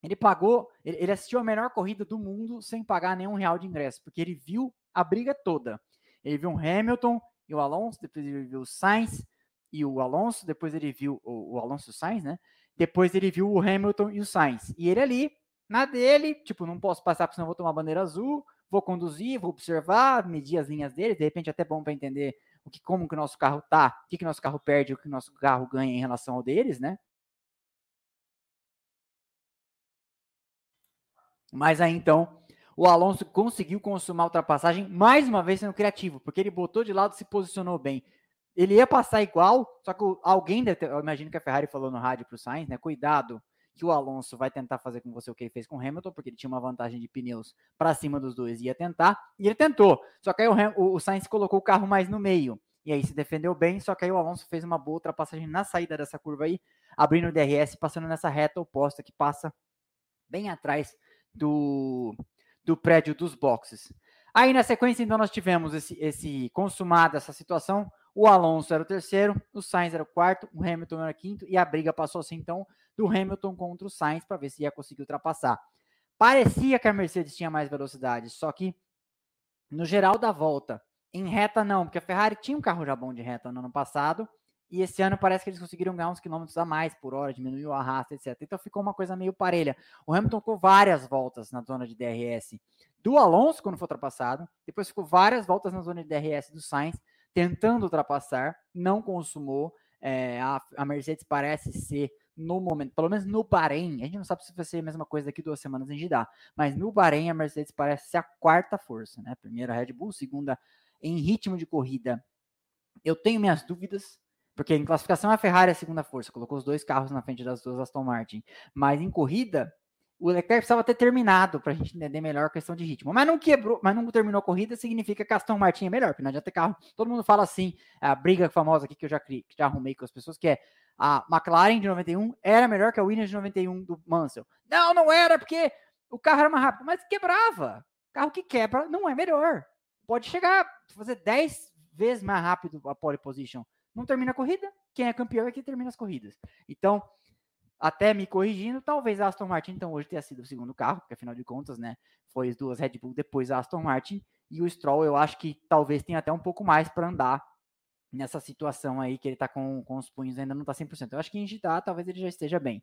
ele pagou, ele, assistiu a melhor corrida do mundo sem pagar nenhum real de ingresso, porque ele viu a briga toda. Ele viu o Hamilton e o Alonso, depois ele viu o Sainz, e o Alonso, depois ele viu o, o Alonso Sainz, né? Depois ele viu o Hamilton e o Sainz. E ele ali, na dele, tipo, não posso passar porque senão vou tomar bandeira azul, vou conduzir, vou observar, medir as linhas dele, de repente até bom para entender o que como que o nosso carro tá, o que que nosso carro perde, o que o nosso carro ganha em relação ao deles, né? Mas aí então, o Alonso conseguiu consumar a ultrapassagem mais uma vez sendo criativo, porque ele botou de lado, se posicionou bem. Ele ia passar igual, só que alguém, eu imagino que a Ferrari falou no rádio para o Sainz, né? Cuidado, que o Alonso vai tentar fazer com você o que ele fez com o Hamilton, porque ele tinha uma vantagem de pneus para cima dos dois, ia tentar, e ele tentou. Só que aí o, o Sainz colocou o carro mais no meio, e aí se defendeu bem, só que aí o Alonso fez uma boa ultrapassagem na saída dessa curva aí, abrindo o DRS, passando nessa reta oposta que passa bem atrás do, do prédio dos boxes. Aí na sequência, então, nós tivemos esse, esse consumado essa situação, o Alonso era o terceiro, o Sainz era o quarto, o Hamilton era o quinto, e a briga passou assim, então, do Hamilton contra o Sainz para ver se ia conseguir ultrapassar. Parecia que a Mercedes tinha mais velocidade, só que no geral da volta, em reta não, porque a Ferrari tinha um carro já bom de reta no ano passado, e esse ano parece que eles conseguiram ganhar uns quilômetros a mais por hora, diminuiu a arrasto, etc. Então ficou uma coisa meio parelha. O Hamilton ficou várias voltas na zona de DRS do Alonso quando foi ultrapassado, depois ficou várias voltas na zona de DRS do Sainz, tentando ultrapassar, não consumou. É, a, a, Mercedes parece ser, no momento, pelo menos no Bahrein, a gente não sabe se vai ser a mesma coisa daqui duas semanas em Jeddah, mas no Bahrein a Mercedes parece ser a quarta força, né? Primeira Red Bull, segunda em ritmo de corrida. Eu tenho minhas dúvidas, porque em classificação a Ferrari é a segunda força, colocou os dois carros na frente das duas Aston Martin, mas em corrida o Leclerc precisava ter terminado para a gente entender melhor a questão de ritmo. Mas não quebrou, mas não terminou a corrida, significa que a Aston Martin é melhor, porque não adianta ter carro. Todo mundo fala assim, a briga famosa aqui que eu já, que já arrumei com as pessoas, que é a McLaren de 91 era melhor que a Williams de 91 do Mansell. Não, não era, porque o carro era mais rápido, mas quebrava. Carro que quebra não é melhor. Pode chegar, fazer 10 vezes mais rápido a pole position. Não termina a corrida, quem é campeão é quem termina as corridas. Então, até me corrigindo, talvez a Aston Martin então hoje tenha sido o segundo carro, porque afinal de contas, né, foi as duas Red Bull depois a Aston Martin e o Stroll, eu acho que talvez tenha até um pouco mais para andar nessa situação aí que ele tá com, com os punhos ainda não tá 100%. Eu acho que em Jeddah talvez ele já esteja bem.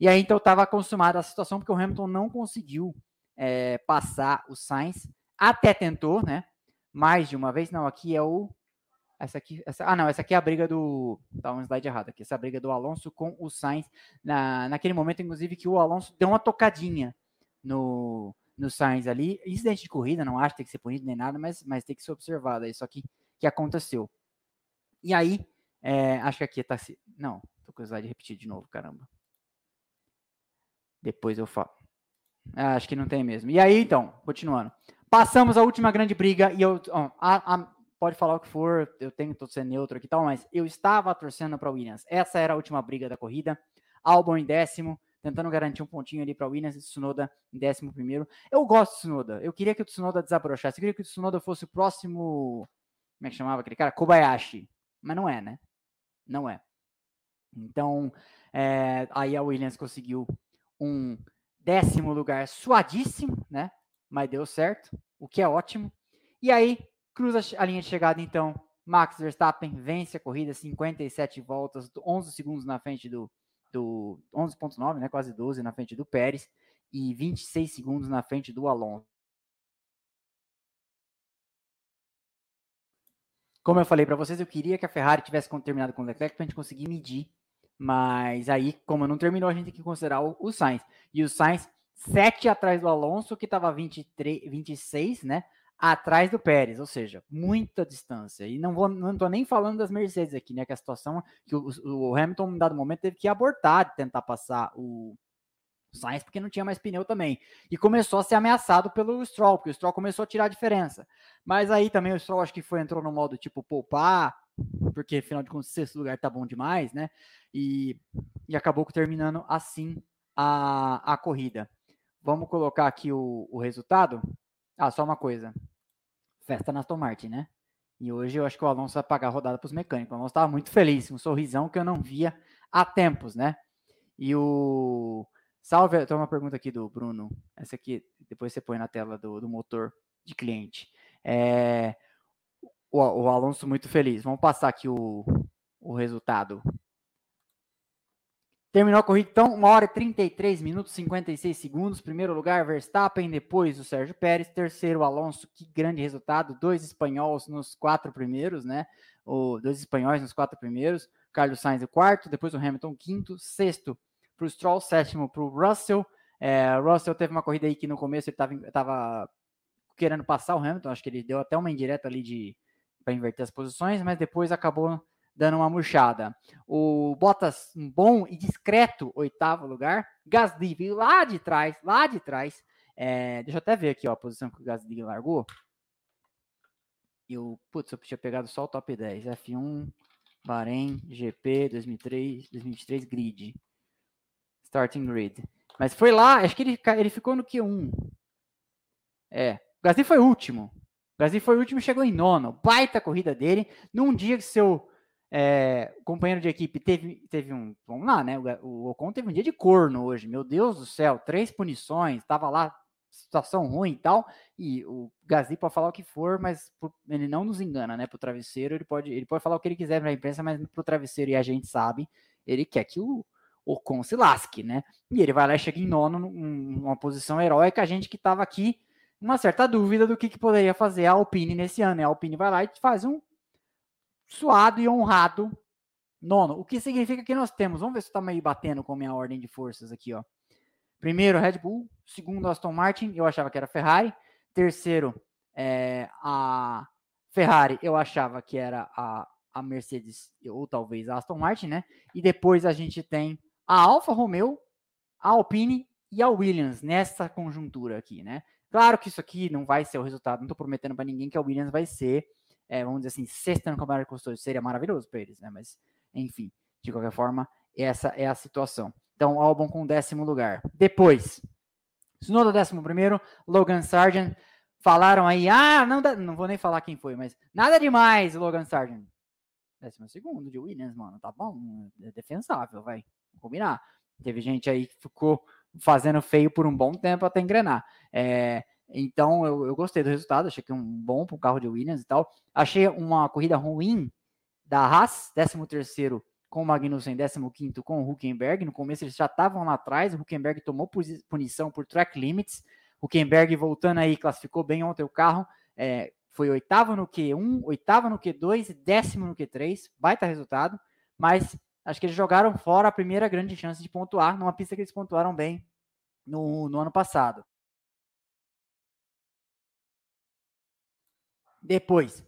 E aí então tava consumada a situação porque o Hamilton não conseguiu é, passar o Sainz, até tentou, né? Mais de uma vez, não, aqui é o essa aqui, essa, ah, não, essa aqui é a briga do. Tá um slide errado aqui. Essa briga do Alonso com o Sainz. Na, naquele momento, inclusive, que o Alonso deu uma tocadinha no, no Sainz ali. Incidente de corrida, não acho que tem que ser punido nem nada, mas, mas tem que ser observado. É isso aqui que aconteceu. E aí, é, acho que aqui tá. Não, tô com o slide repetido de novo, caramba. Depois eu falo. Ah, acho que não tem mesmo. E aí, então, continuando. Passamos a última grande briga e eu. A, a, pode falar o que for, eu tenho tô sendo neutro aqui e tal, mas eu estava torcendo para Williams. Essa era a última briga da corrida. Albon em décimo, tentando garantir um pontinho ali para Williams e Tsunoda em décimo primeiro. Eu gosto do Tsunoda. Eu queria que o Tsunoda desabrochasse. Eu queria que o Tsunoda fosse o próximo. Como é que chamava aquele cara? Kobayashi. Mas não é, né? Não é. Então, é, aí a Williams conseguiu um décimo lugar suadíssimo, né? Mas deu certo, o que é ótimo. E aí, cruza a linha de chegada, então. Max Verstappen vence a corrida, 57 voltas, 11 segundos na frente do, do 11.9, né, quase 12 na frente do Pérez e 26 segundos na frente do Alonso. Como eu falei para vocês, eu queria que a Ferrari tivesse terminado com o Leclerc para a gente conseguir medir mas aí, como não terminou, a gente tem que considerar o, o Sainz. E o Sainz, 7 atrás do Alonso, que estava 26, né? Atrás do Pérez, ou seja, muita distância. E não vou, não estou nem falando das Mercedes aqui, né? Que a situação que o, o Hamilton, em dado momento, teve que abortar de tentar passar o, Sainz porque não tinha mais pneu também. E começou a ser ameaçado pelo Stroll, porque o Stroll começou a tirar a diferença. Mas aí também o Stroll acho que foi entrou no modo tipo poupar, porque afinal de contas, sexto lugar tá bom demais, né? E, e acabou terminando assim a, a corrida. Vamos colocar aqui o, o resultado. Ah, só uma coisa. Festa na Aston Martin, né? E hoje eu acho que o Alonso vai pagar a rodada para os mecânicos. O Alonso estava muito feliz, um sorrisão que eu não via há tempos, né? E o. Salve, tem uma pergunta aqui do Bruno. Essa aqui, depois você põe na tela do, do motor de cliente. É, o, o Alonso muito feliz. Vamos passar aqui o, o resultado. Terminou a corrida, então, 1 hora e 33 minutos e 56 segundos. Primeiro lugar, Verstappen, depois o Sérgio Pérez. Terceiro, Alonso. Que grande resultado. Dois espanhóis nos quatro primeiros, né? O, dois espanhóis nos quatro primeiros. Carlos Sainz, o quarto. Depois o Hamilton, quinto. Sexto para o Stroll. Sétimo para o Russell. É, Russell teve uma corrida aí que no começo ele estava querendo passar o Hamilton. Acho que ele deu até uma indireta ali de para inverter as posições, mas depois acabou dando uma murchada. O Bottas, um bom e discreto oitavo lugar. Gasly veio lá de trás, lá de trás. É, deixa eu até ver aqui ó, a posição que o Gasly largou. E o, putz, eu tinha pegado só o top 10. F1, Bahrein, GP, 2003, 2023, grid. Starting grid. Mas foi lá, acho que ele, ele ficou no Q1. É, o Gasly foi último. O Gasly foi último e chegou em nono. Baita corrida dele. Num dia que seu é, companheiro de equipe teve, teve um. Vamos lá, né? O, Ocon teve um dia de corno hoje. Meu Deus do céu, três punições. Tava lá, situação ruim e tal. E o Gasly pode falar o que for, mas ele não nos engana, né? Pro travesseiro, ele pode, ele pode falar o que ele quiser pra imprensa, mas pro travesseiro, e a gente sabe, ele quer que o Ocon se lasque, né? E ele vai lá e chega em nono, numa posição heróica. A gente que tava aqui uma certa dúvida do que, que poderia fazer a Alpine nesse ano. A Alpine vai lá e faz um suado e honrado nono. O que significa que nós temos, vamos ver se está meio batendo com a minha ordem de forças aqui, ó. Primeiro, Red Bull. Segundo, Aston Martin. Eu achava que era Ferrari. Terceiro, é, a Ferrari. Eu achava que era a, a Mercedes ou talvez a Aston Martin, né? E depois a gente tem a Alfa Romeo, a Alpine e a Williams nessa conjuntura aqui, né? Claro que isso aqui não vai ser o resultado, não estou prometendo para ninguém que a Williams vai ser, é, vamos dizer assim, sexta no Campeonato de seria maravilhoso para eles, né? Mas, enfim, de qualquer forma, essa é a situação. Então, Albon com décimo lugar. Depois, Tsunoda décimo primeiro, Logan Sargent, falaram aí, ah, não, não vou nem falar quem foi, mas nada demais, Logan Sargent. Décimo segundo de Williams, mano, tá bom, é defensável, vai, combinar. Teve gente aí que ficou fazendo feio por um bom tempo até engrenar. É, então eu, eu, gostei do resultado, achei que um bom para o carro de Williams e tal. Achei uma corrida ruim da Haas, 13 com o Magnussen, 15 com o Huckenberg. No começo eles já estavam lá atrás, o Huckenberg tomou punição por track limits. O Huckenberg voltando aí, classificou bem ontem o carro. É, foi oitavo no Q1, oitavo no Q2 e décimo no Q3. Baita resultado, mas Acho que eles jogaram fora a primeira grande chance de pontuar numa pista que eles pontuaram bem no, no ano passado. Depois,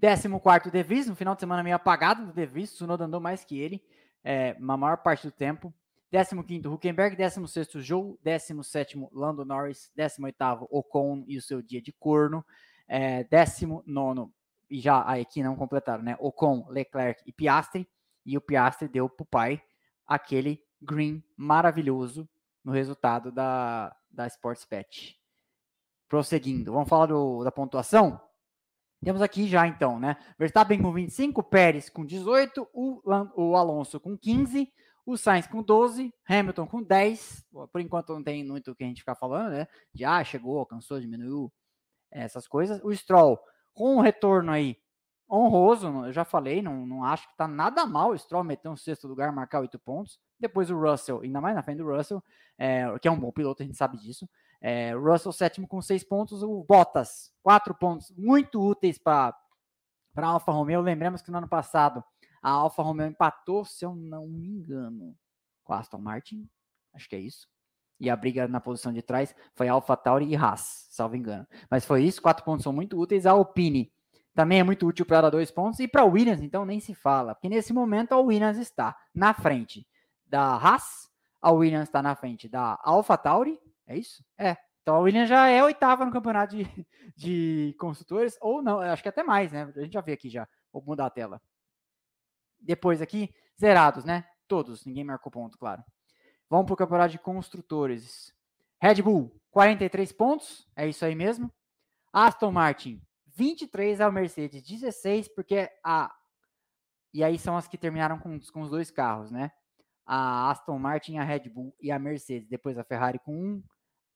14 De Vries, no final de semana meio apagado do De Vries, Tsunoda andou mais que ele, é, uma maior parte do tempo. 15 Huckenberg, 16 Joe, 17 Lando Norris, 18 Ocon e o seu dia de corno, é, 19 e já aqui não completaram, né? Ocon, Leclerc e Piastri, e o Piastri deu pro pai aquele green maravilhoso no resultado da, da Sports Bet. Prosseguindo, vamos falar do, da pontuação? Temos aqui já então, né? Verstappen com 25, Pérez com 18, o, o Alonso com 15, o Sainz com 12, Hamilton com 10. Por enquanto não tem muito o que a gente ficar falando, né? Já chegou, alcançou, diminuiu essas coisas. O Stroll com um retorno aí honroso, eu já falei, não, não acho que tá nada mal o Stroll meter um sexto lugar, marcar oito pontos. Depois o Russell, ainda mais na frente do Russell, é, que é um bom piloto, a gente sabe disso. É, Russell sétimo com seis pontos, o Bottas, quatro pontos muito úteis para a Alfa Romeo. Lembremos que no ano passado a Alfa Romeo empatou, se eu não me engano, com a Aston Martin, acho que é isso. E a briga na posição de trás foi Alpha Tauri e Haas, salvo engano. Mas foi isso, quatro pontos são muito úteis. A Alpine também é muito útil para dar dois pontos. E para o Williams, então, nem se fala. Porque nesse momento a Williams está na frente da Haas, a Williams está na frente da Alpha Tauri, é isso? É. Então a Williams já é oitava no campeonato de, de construtores, ou não, acho que até mais, né? A gente já vê aqui já. Vou mudar a tela. Depois aqui, zerados, né? Todos, ninguém marcou ponto, claro. Vamos para o campeonato de construtores. Red Bull, 43 pontos, é isso aí mesmo. Aston Martin, 23 a Mercedes, 16, porque a. E aí são as que terminaram com, com os dois carros, né? A Aston Martin, a Red Bull e a Mercedes. Depois a Ferrari com um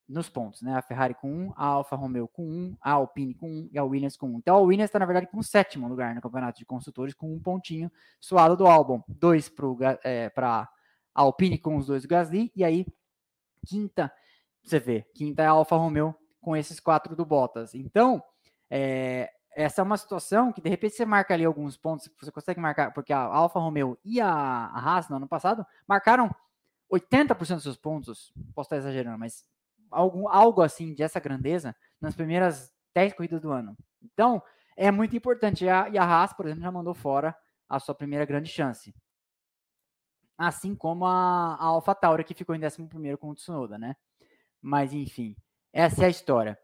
nos pontos, né? A Ferrari com um, a Alfa Romeo com um, a Alpine com um e a Williams com um. Então a Williams está, na verdade, com o sétimo lugar no campeonato de construtores, com um pontinho suado do álbum. Dois para é, a Alpine com os dois Gasly, e aí quinta, você vê, quinta é a Alfa Romeo com esses quatro do Bottas. Então, é, essa é uma situação que de repente você marca ali alguns pontos, você consegue marcar, porque a Alfa Romeo e a, a Haas no ano passado marcaram 80% dos seus pontos, posso estar exagerando, mas algo, algo assim dessa grandeza nas primeiras 10 corridas do ano. Então, é muito importante. E a, e a Haas, por exemplo, já mandou fora a sua primeira grande chance assim como a, a AlphaTauri, que ficou em 11 com o Tsunoda, né? Mas, enfim, essa é a história.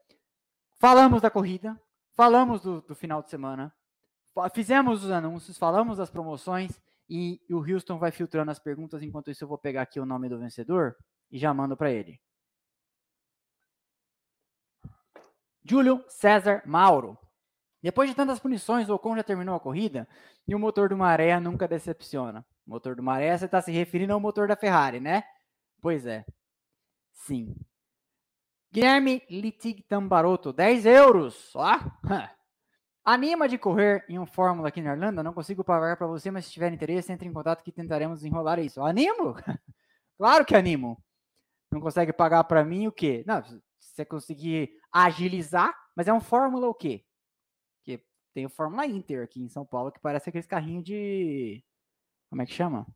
Falamos da corrida, falamos do, do final de semana, fizemos os anúncios, falamos das promoções e, e o Houston vai filtrando as perguntas. Enquanto isso, eu vou pegar aqui o nome do vencedor e já mando para ele. Júlio César Mauro. Depois de tantas punições, o Ocon já terminou a corrida e o motor do Maré nunca decepciona. Motor do Maré, você está se referindo ao motor da Ferrari, né? Pois é. Sim. Guilherme Litig Tambaroto, 10 euros. Ó. Anima de correr em um Fórmula aqui na Irlanda? Não consigo pagar para você, mas se tiver interesse, entre em contato que tentaremos enrolar isso. Animo? claro que animo. Não consegue pagar para mim o quê? Não, você conseguir agilizar, mas é um Fórmula o quê? Que tem o Fórmula Inter aqui em São Paulo, que parece aqueles carrinhos de como é que chama?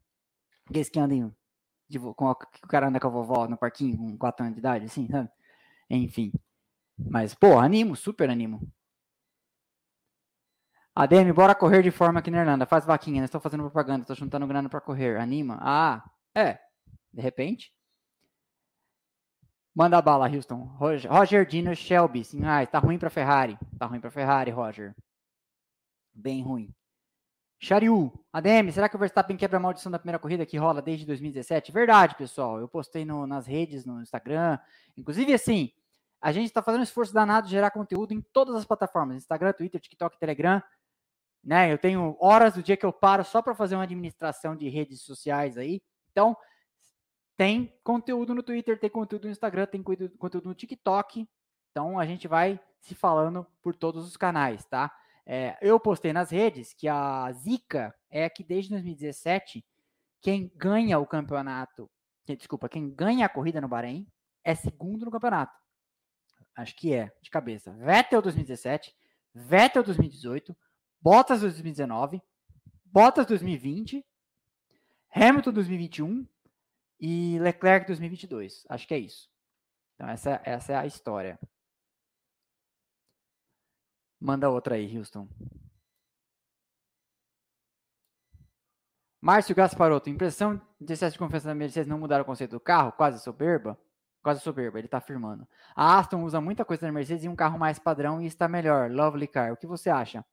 Aqueles que andam de, com o cara anda com a vovó no parquinho com 4 anos de idade, assim, sabe? Enfim. Mas, pô, animo, super animo. ADM, bora correr de forma aqui na Irlanda. Faz vaquinha, né? Estou fazendo propaganda, estou juntando grana para correr. Anima? Ah, é. De repente. Manda bala, Houston. Roger, Roger Dino Shelby. Sim, ah, tá ruim para Ferrari. Tá ruim para Ferrari, Roger. Bem ruim. Shariu, ADM, será que o Verstappen quebra a maldição da primeira corrida que rola desde 2017? Verdade, pessoal. Eu postei no, nas redes, no Instagram. Inclusive, assim, a gente está fazendo um esforço danado de gerar conteúdo em todas as plataformas: Instagram, Twitter, TikTok, Telegram. Né? Eu tenho horas do dia que eu paro só para fazer uma administração de redes sociais aí. Então, tem conteúdo no Twitter, tem conteúdo no Instagram, tem conteúdo no TikTok. Então, a gente vai se falando por todos os canais, tá? É, eu postei nas redes que a zica é que desde 2017, quem ganha o campeonato, desculpa, quem ganha a corrida no Bahrein é segundo no campeonato. Acho que é, de cabeça. Vettel 2017, Vettel 2018, Bottas 2019, Bottas 2020, Hamilton 2021 e Leclerc 2022. Acho que é isso. Então, essa, essa é a história. Manda outra aí, Houston. Márcio Gasparotto, impressão de excesso de confiança na Mercedes não mudaram o conceito do carro, quase soberba. Quase soberba, ele está afirmando. A Aston usa muita coisa da Mercedes e um carro mais padrão e está melhor. Lovely car. O que você acha?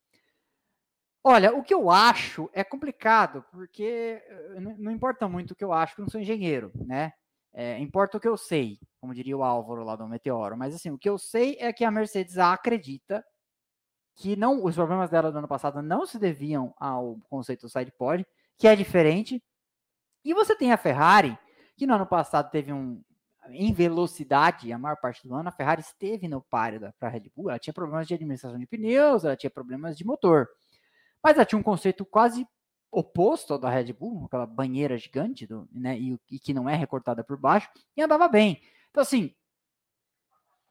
Olha, o que eu acho é complicado, porque eh, não importa muito o que eu acho, porque eu não sou engenheiro, né? É, importa o que eu sei, como diria o Álvaro lá do Meteoro. Mas assim, o que eu sei é que a Mercedes acredita que não, os problemas dela do ano passado não se deviam ao conceito do sidepod, que é diferente. E você tem a Ferrari, que no ano passado teve um, em velocidade, a maior parte do ano, a Ferrari esteve no páreo para a Red Bull. Ela tinha problemas de administração de pneus, ela tinha problemas de motor. Mas ela tinha um conceito quase oposto ao da Red Bull, aquela banheira gigante, do, né, e, e que não é recortada por baixo, e andava bem. Então, assim,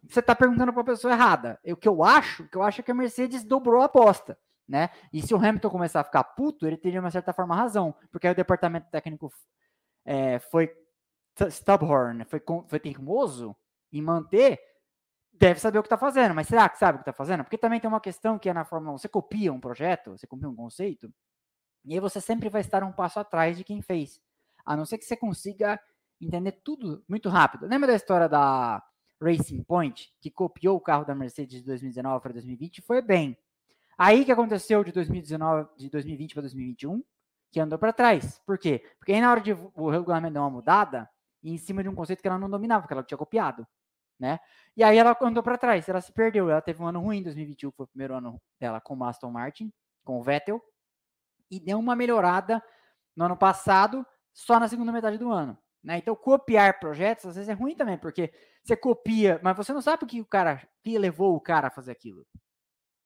você está perguntando para a pessoa errada. O que eu acho, o que eu acho é que a Mercedes dobrou a aposta, né? E se o Hamilton começar a ficar puto, ele teria uma certa forma razão, porque aí o departamento técnico é, foi stubborn, foi, foi teimoso em manter, deve saber o que está fazendo. Mas será que sabe o que está fazendo? Porque também tem uma questão que é na Fórmula 1, você copia um projeto, você copia um conceito, e aí você sempre vai estar um passo atrás de quem fez. A não ser que você consiga entender tudo muito rápido. Lembra da história da Racing Point, que copiou o carro da Mercedes de 2019 para 2020 foi bem. Aí que aconteceu de 2019, de 2020 para 2021, que andou para trás. Por quê? Porque aí na hora de o regulamento dar uma mudada, em cima de um conceito que ela não dominava, que ela tinha copiado, né? E aí ela andou para trás, ela se perdeu, ela teve um ano ruim, 2021 foi o primeiro ano dela com o Aston Martin, com o Vettel, e deu uma melhorada no ano passado, só na segunda metade do ano. Né? Então, copiar projetos às vezes é ruim também, porque você copia, mas você não sabe o que o cara que levou o cara a fazer aquilo.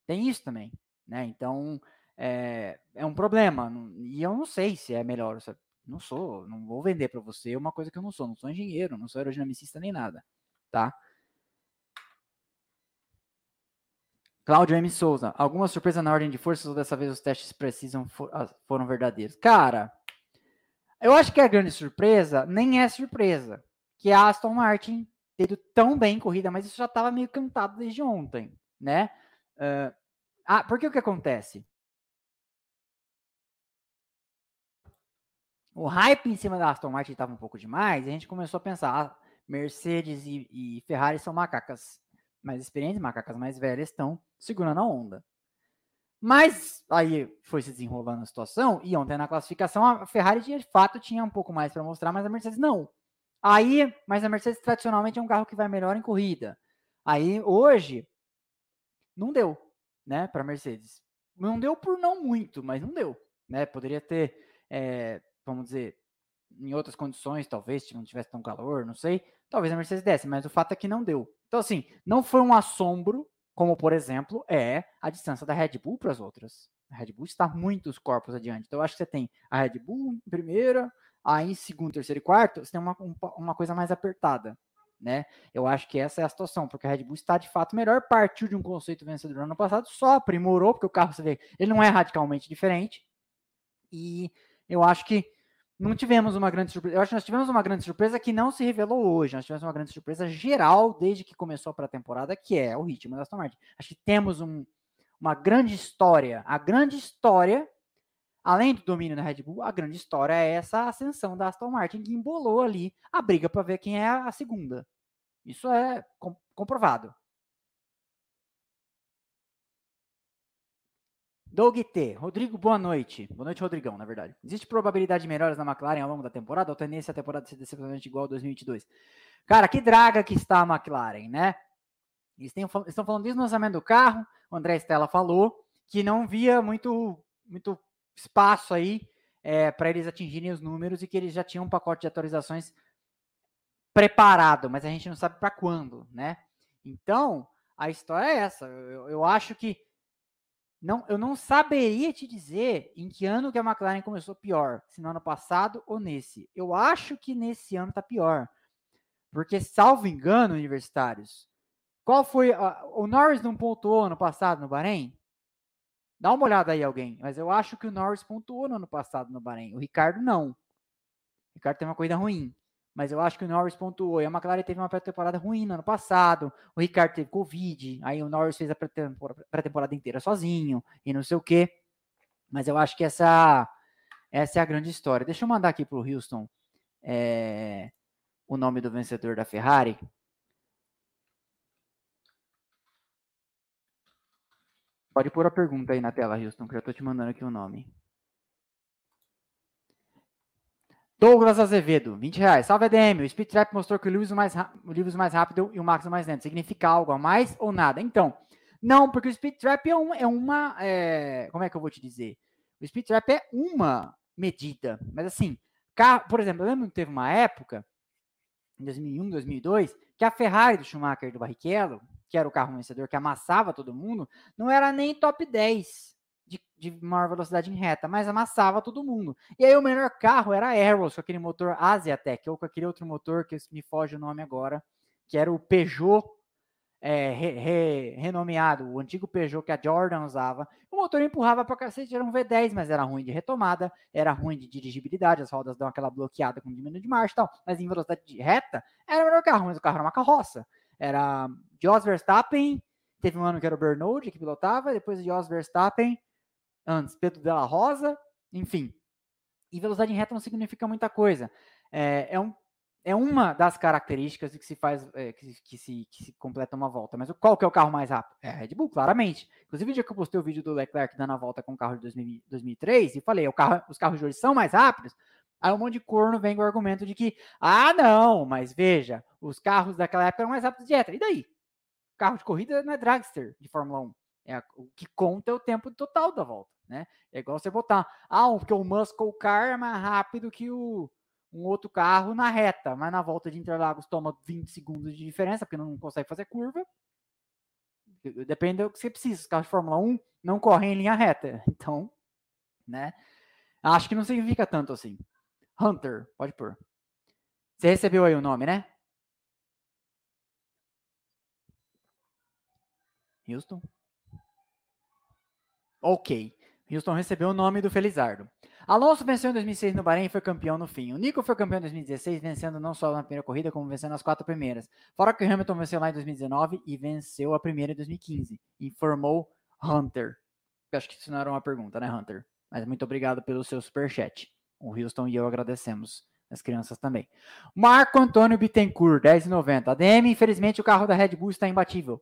Tem isso também, né? Então é, é um problema. E eu não sei se é melhor. Não sou, não vou vender para você uma coisa que eu não sou. Não sou engenheiro, não sou aerodinamicista nem nada, tá? Cláudio M. Souza, alguma surpresa na ordem de forças ou dessa vez os testes precisam for, ah, foram verdadeiros? Cara, eu acho que a grande surpresa nem é surpresa, que a Aston Martin ter ido tão bem em corrida, mas isso já estava meio cantado desde ontem, né? Uh, ah, porque o que acontece? O hype em cima da Aston Martin estava um pouco demais, e a gente começou a pensar, ah, Mercedes e, e Ferrari são macacas mais experientes, macacas mais velhas estão segurando a onda. Mas aí foi se desenrolando a situação, e ontem na classificação a Ferrari de fato tinha um pouco mais para mostrar, mas a Mercedes não. Aí, mas a Mercedes tradicionalmente é um carro que vai melhor em corrida. Aí hoje não deu, né, para a Mercedes. Não deu por não muito, mas não deu, né? Poderia ter, é, vamos dizer, em outras condições, talvez, se não tivesse tão calor, não sei, talvez a Mercedes desse, mas o fato é que não deu. Então, assim, não foi um assombro, como por exemplo é a distância da Red Bull para as outras. A Red Bull está muitos corpos adiante. Então, eu acho que você tem a Red Bull em primeira, Aí, segundo, terceiro e quarto, você tem uma, uma coisa mais apertada, né? Eu acho que essa é a situação, porque a Red Bull está de fato melhor, partiu de um conceito vencedor no ano passado, só aprimorou, porque o carro, você vê, ele não é radicalmente diferente. E eu acho que não tivemos uma grande surpresa. Eu acho que nós tivemos uma grande surpresa que não se revelou hoje. Nós tivemos uma grande surpresa geral desde que começou a pré-temporada, que é o ritmo da Aston Martin. Acho que temos um, uma grande história. A grande história além do domínio da Red Bull, a grande história é essa ascensão da Aston Martin que embolou ali a briga para ver quem é a segunda. Isso é comprovado. Doug T. Rodrigo, boa noite. Boa noite, Rodrigão, na verdade. Existe probabilidade de melhoras na McLaren ao longo da temporada ou tendência a temporada ser decepcionante igual a 2022? Cara, que draga que está a McLaren, né? Eles têm, estão falando desde o lançamento do carro. O André Stella falou que não via muito, muito espaço aí é, para eles atingirem os números e que eles já tinham um pacote de atualizações preparado, mas a gente não sabe para quando, né? Então, a história é essa. Eu, eu, acho que não, eu não saberia te dizer em que ano que a McLaren começou pior, se no ano passado ou nesse. Eu acho que nesse ano tá pior. Porque, salvo engano, universitários, qual foi. A, o Norris não pontuou ano passado no Bahrein? Dá uma olhada aí, alguém. Mas eu acho que o Norris pontuou no ano passado no Bahrein. O Ricardo não. O Ricardo teve uma corrida ruim. Mas eu acho que o Norris pontuou. E a McLaren teve uma pré-temporada ruim no ano passado. O Ricardo teve Covid. Aí o Norris fez a pré-temporada inteira sozinho. E não sei o quê. Mas eu acho que essa, essa é a grande história. Deixa eu mandar aqui para o Houston é, o nome do vencedor da Ferrari? Pode pôr a pergunta aí na tela, Houston, que eu estou te mandando aqui o nome. Douglas Azevedo, 20 reais. Salve, ADM. O Speed Trap mostrou que o Lewis o mais, o mais rápido e o Max o mais lento. Significa algo a mais ou nada? Então, não, porque o Speed Trap é, um, é uma. É, como é que eu vou te dizer? O Speed Trap é uma medida. Mas assim, carro, por exemplo, eu lembro que teve uma época, em 2001, 2002, que a Ferrari do Schumacher e do Barrichello, que era o carro vencedor que amassava todo mundo, não era nem top 10 de, de maior velocidade em reta, mas amassava todo mundo. E aí o melhor carro era a Aeros, com aquele motor Asiatec, ou com aquele outro motor que me foge o nome agora, que era o Peugeot é, re, re, renomeado, o antigo Peugeot que a Jordan usava. O motor empurrava para cacete, era um V10, mas era ruim de retomada, era ruim de dirigibilidade, as rodas dão aquela bloqueada com diminuição de marcha e tal, mas em velocidade de reta era o melhor carro, mas o carro era uma carroça. Era Jos Verstappen, teve um ano que era o Bernoulli que pilotava, depois o Jos Verstappen, antes Pedro Della Rosa, enfim. E velocidade em reta não significa muita coisa. É, é, um, é uma das características que se faz, é, que, que, se, que se completa uma volta. Mas qual que é o carro mais rápido? É a Red Bull, claramente. Inclusive, o dia que eu postei o vídeo do Leclerc dando a volta com o carro de 2000, 2003, e falei, o carro, os carros de hoje são mais rápidos, Aí um monte de corno vem com o argumento de que, ah, não, mas veja, os carros daquela época eram mais rápidos de dieta. E daí? Carro de corrida não é dragster de Fórmula 1. É, o que conta é o tempo total da volta, né? É igual você botar, ah, porque o Muscle Car é mais rápido que o, um outro carro na reta, mas na volta de Interlagos toma 20 segundos de diferença, porque não consegue fazer curva. Depende do que você precisa. Os carros de Fórmula 1 não correm em linha reta. Então, né? Acho que não significa tanto assim. Hunter, pode pôr. Você recebeu aí o nome, né? Houston? Ok. Houston recebeu o nome do Felizardo. Alonso venceu em 2006 no Bahrein e foi campeão no fim. O Nico foi campeão em 2016, vencendo não só na primeira corrida, como vencendo as quatro primeiras. Fora que o Hamilton venceu lá em 2019 e venceu a primeira em 2015. Informou Hunter. Eu acho que isso não era uma pergunta, né, Hunter? Mas muito obrigado pelo seu superchat. O Houston e eu agradecemos. As crianças também. Marco Antônio Bittencourt, 10,90. ADM, infelizmente o carro da Red Bull está imbatível.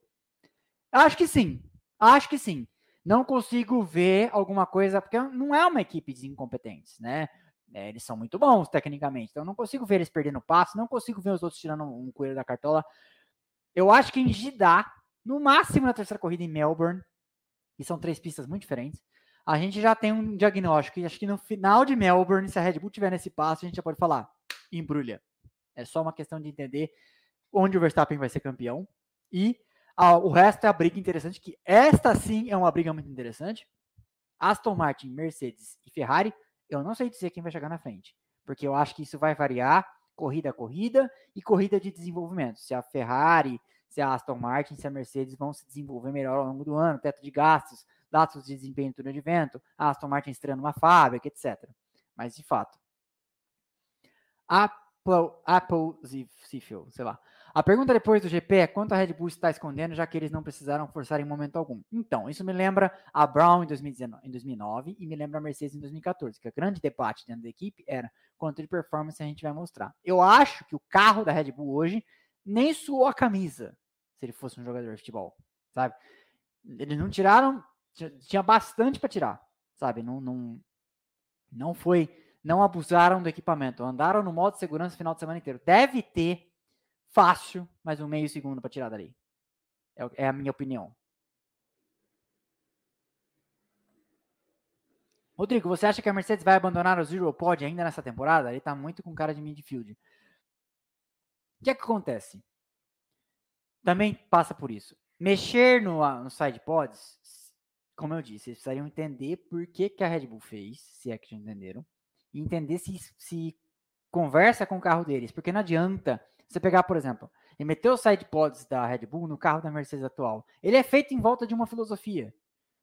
Acho que sim. Acho que sim. Não consigo ver alguma coisa, porque não é uma equipe de incompetentes, né? É, eles são muito bons tecnicamente, então não consigo ver eles perdendo passo, não consigo ver os outros tirando um coelho da cartola. Eu acho que em Jeddah, no máximo na terceira corrida em Melbourne, e são três pistas muito diferentes, a gente já tem um diagnóstico. E acho que no final de Melbourne, se a Red Bull tiver nesse passo, a gente já pode falar: embrulha. É só uma questão de entender onde o Verstappen vai ser campeão. E o resto é a briga interessante, que esta sim é uma briga muito interessante. Aston Martin, Mercedes e Ferrari, eu não sei dizer quem vai chegar na frente, porque eu acho que isso vai variar corrida a corrida e corrida de desenvolvimento. Se a Ferrari, se a Aston Martin, se a Mercedes vão se desenvolver melhor ao longo do ano, teto de gastos, dados de desempenho túnel de vento, a Aston Martin estreando uma fábrica, etc. Mas, de fato, Apple, Apple sei lá. A pergunta depois do GP é quanto a Red Bull está escondendo, já que eles não precisaram forçar em momento algum. Então, isso me lembra a Brown em, 2019, em 2009 e me lembra a Mercedes em 2014, que o grande debate dentro da equipe era quanto de performance a gente vai mostrar. Eu acho que o carro da Red Bull hoje nem suou a camisa se ele fosse um jogador de futebol, sabe? Eles não tiraram tinha bastante para tirar, sabe? Não, não, não foi, não abusaram do equipamento, andaram no modo de segurança o final de semana inteiro. Deve ter fácil mais um meio segundo para tirar dali. É, é, a minha opinião. Rodrigo, você acha que a Mercedes vai abandonar o Zero Pod ainda nessa temporada? Ele tá muito com cara de midfield. O que é que acontece? Também passa por isso. Mexer no, no side pods como eu disse, eles precisariam entender por que, que a Red Bull fez, se é que já entenderam, e entender se, se conversa com o carro deles, porque não adianta você pegar, por exemplo, e meter os side pods da Red Bull no carro da Mercedes atual. Ele é feito em volta de uma filosofia.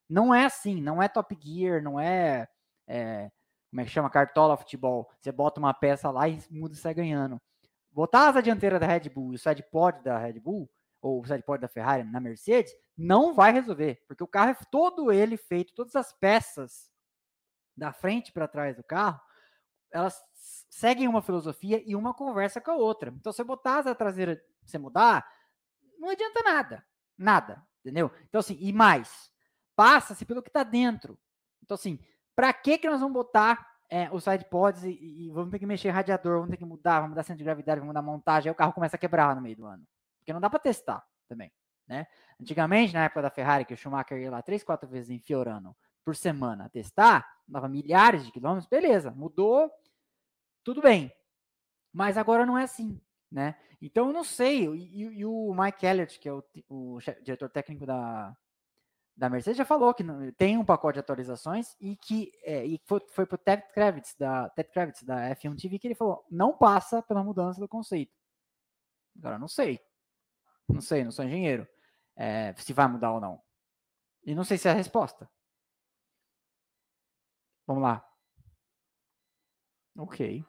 Não é assim, não é Top Gear, não é, é como é que chama, cartola futebol. Você bota uma peça lá e muda e sai ganhando. Botar asa dianteira da Red Bull e o side pod da Red Bull ou o sidepod da Ferrari na Mercedes, não vai resolver, porque o carro é todo ele feito, todas as peças da frente para trás do carro, elas seguem uma filosofia e uma conversa com a outra. Então, se eu botar a traseira, você mudar, não adianta nada. Nada. Entendeu? Então, assim, e mais, passa-se pelo que está dentro. Então, assim, para que que nós vamos botar é, os side pods e, e, vamos ter que mexer radiador, vamos ter que mudar, vamos mudar centro de gravidade, vamos mudar montagem, aí o carro começa a quebrar no meio do ano. Porque não dá para testar também, né? Antigamente, na época da Ferrari, que o Schumacher ia lá três, quatro vezes em Fiorano por semana testar, dava milhares de quilômetros, beleza, mudou, tudo bem. Mas agora não é assim, né? Então eu não sei, e, e o Mike Elliott, que é o, o diretor técnico da, da Mercedes já falou que tem um pacote de atualizações e que é, e foi, foi para o Ted Kravitz da Ted Kravitz da F1 TV que ele falou não passa pela mudança do conceito. Agora não sei, não sei, não sou engenheiro, é, se vai mudar ou não. E não sei se é a resposta. Vamos lá. Ok.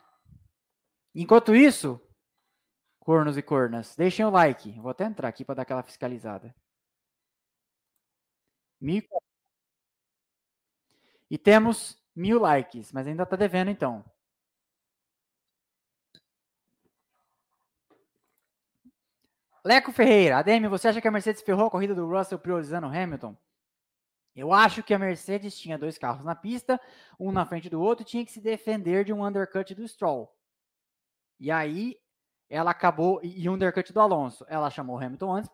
Enquanto isso, cornos e cornas, deixem o like. Vou até entrar aqui para dar aquela fiscalizada. Mil... E temos mil likes, mas ainda está devendo então. Leco Ferreira, ADM, você acha que a Mercedes ferrou a corrida do Russell priorizando o Hamilton? Eu acho que a Mercedes tinha dois carros na pista, um na frente do outro, e tinha que se defender de um undercut do Stroll. E aí ela acabou e um undercut do Alonso. Ela chamou o Hamilton antes,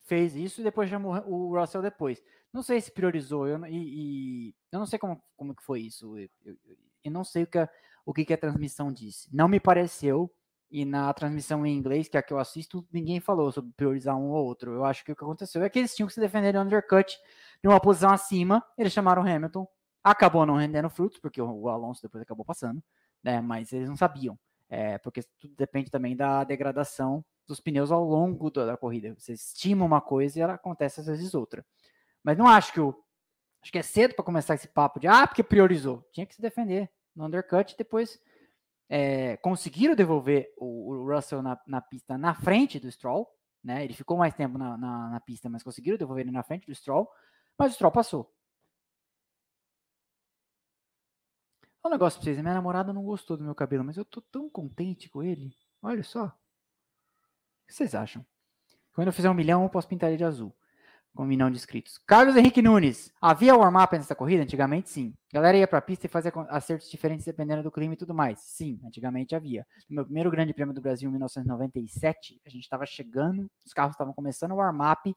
fez isso e depois chamou o Russell depois. Não sei se priorizou, eu, e, e eu não sei como, como que foi isso. Eu, eu, eu não sei o que, a, o que, que a transmissão disse. Não me pareceu, e na transmissão em inglês, que é a que eu assisto, ninguém falou sobre priorizar um ou outro. Eu acho que o que aconteceu é que eles tinham que se defender de undercut de uma posição acima, eles chamaram o Hamilton, acabou não rendendo frutos, porque o, o Alonso depois acabou passando, né? Mas eles não sabiam, é, porque tudo depende também da degradação dos pneus ao longo da, da corrida. Você estima uma coisa e ela acontece às vezes outra. Mas não acho que o. Acho que é cedo para começar esse papo de ah, porque priorizou. Tinha que se defender no undercut depois é, conseguiram devolver o, o Russell na, na, pista na frente do Stroll. Né? Ele ficou mais tempo na, na, na pista, mas conseguiram devolver ele na frente do Stroll. Mas o Stroll passou. Um negócio pra vocês, minha namorada não gostou do meu cabelo, mas eu tô tão contente com ele. Olha só. O que vocês acham? Quando eu fizer um milhão, eu posso pintar ele de azul com um milhão de inscritos. Carlos Henrique Nunes. Havia warm-up nessa corrida? Antigamente, sim. A galera ia para a pista e fazia acertos diferentes dependendo do clima e tudo mais. Sim, antigamente havia. No meu primeiro grande prêmio do Brasil, em 1997, a gente estava chegando, os carros estavam começando o warm-up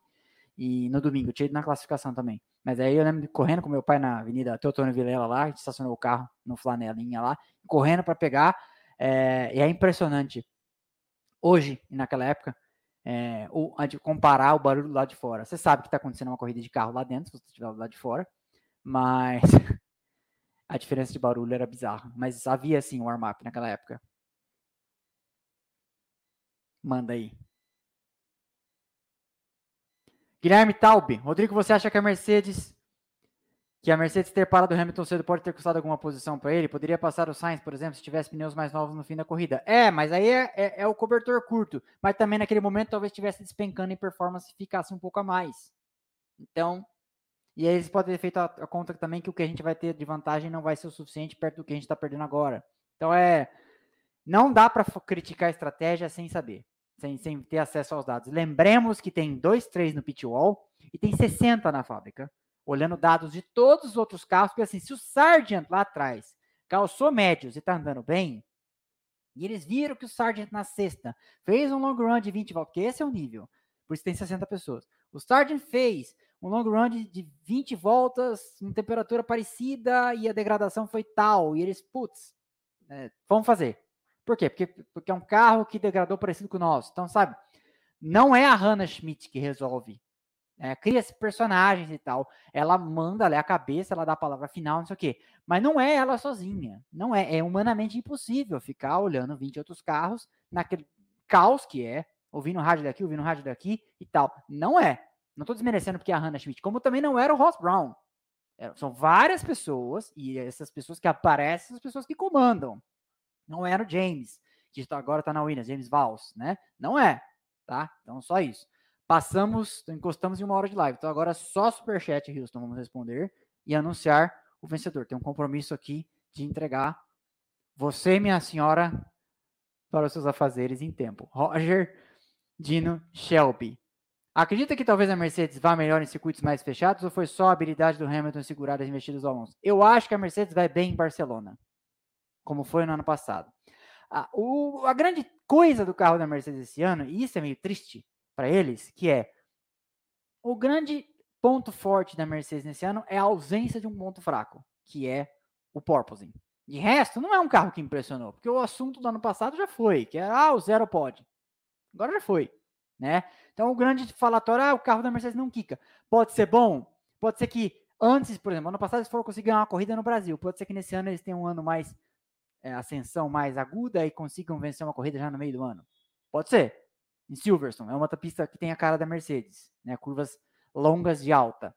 e no domingo, tinha ido na classificação também. Mas aí eu lembro de correndo com meu pai na Avenida Teotônio Vilela lá, a gente estacionou o carro no flanelinha lá, correndo para pegar. É, e é impressionante. Hoje, e naquela época, é, ou de comparar o barulho lá de fora. Você sabe que está acontecendo uma corrida de carro lá dentro, se você estiver lá de fora, mas a diferença de barulho era bizarra. Mas havia sim um warm-up naquela época. Manda aí. Guilherme Taube, Rodrigo, você acha que a Mercedes que a Mercedes ter parado o Hamilton cedo pode ter custado alguma posição para ele. Poderia passar o Sainz, por exemplo, se tivesse pneus mais novos no fim da corrida. É, mas aí é, é, é o cobertor curto. Mas também naquele momento talvez estivesse despencando em performance e ficasse um pouco a mais. Então, e aí eles podem ter feito a, a, conta também que o que a gente vai ter de vantagem não vai ser o suficiente perto do que a gente está perdendo agora. Então é. Não dá para criticar a estratégia sem saber, sem, sem ter acesso aos dados. Lembremos que tem dois, três no pit wall e tem 60 na fábrica olhando dados de todos os outros carros, porque assim, se o Sargent lá atrás calçou médios e está andando bem, e eles viram que o Sargent na sexta fez um long run de 20 voltas, porque esse é o nível, por isso tem 60 pessoas. O Sargent fez um long run de, de 20 voltas, com temperatura parecida, e a degradação foi tal, e eles, putz, é, vamos fazer. Por quê? Porque, porque é um carro que degradou parecido com o nosso. Então, sabe, não é a Hannah Schmidt que resolve é, cria-se personagens e tal. Ela manda ali a cabeça, ela dá a palavra final, não sei o quê. Mas não é ela sozinha. Não é. É humanamente impossível ficar olhando 20 outros carros naquele caos que é, ouvindo rádio daqui, ouvindo rádio daqui e tal. Não é. Não estou desmerecendo porque é a Hannah Schmidt, como também não era o Ross Brown. É, são várias pessoas, e essas pessoas que aparecem são as pessoas que comandam. Não era o James, que agora está na Williams, James Valls, né? Não é, tá? Então, só isso. Passamos, encostamos em uma hora de live. Então agora só superchat, Houston, vamos responder e anunciar o vencedor. Tem um compromisso aqui de entregar Você, minha senhora, para os seus afazeres em tempo. Roger Dino Shelby. Acredita que talvez a Mercedes vá melhor em circuitos mais fechados ou foi só a habilidade do Hamilton segurar as investidas do Alonso? Eu acho que a Mercedes vai bem em Barcelona, como foi no ano passado. A, o, a grande coisa do carro da Mercedes esse ano, e isso é meio triste para eles, que é o grande ponto forte da Mercedes nesse ano é a ausência de um ponto fraco, que é o porpoising. De resto, não é um carro que impressionou, porque o assunto do ano passado já foi, que era ah, o zero pode. Agora já foi, né? Então o grande falatório, ah, o carro da Mercedes não quica. Pode ser bom, pode ser que antes, por exemplo, ano passado eles foram conseguir ganhar uma corrida no Brasil, pode ser que nesse ano eles tenham um ano mais é, ascensão mais aguda e consigam vencer uma corrida já no meio do ano. Pode ser. Em Silverstone, é uma pista que tem a cara da Mercedes, né? Curvas longas de alta.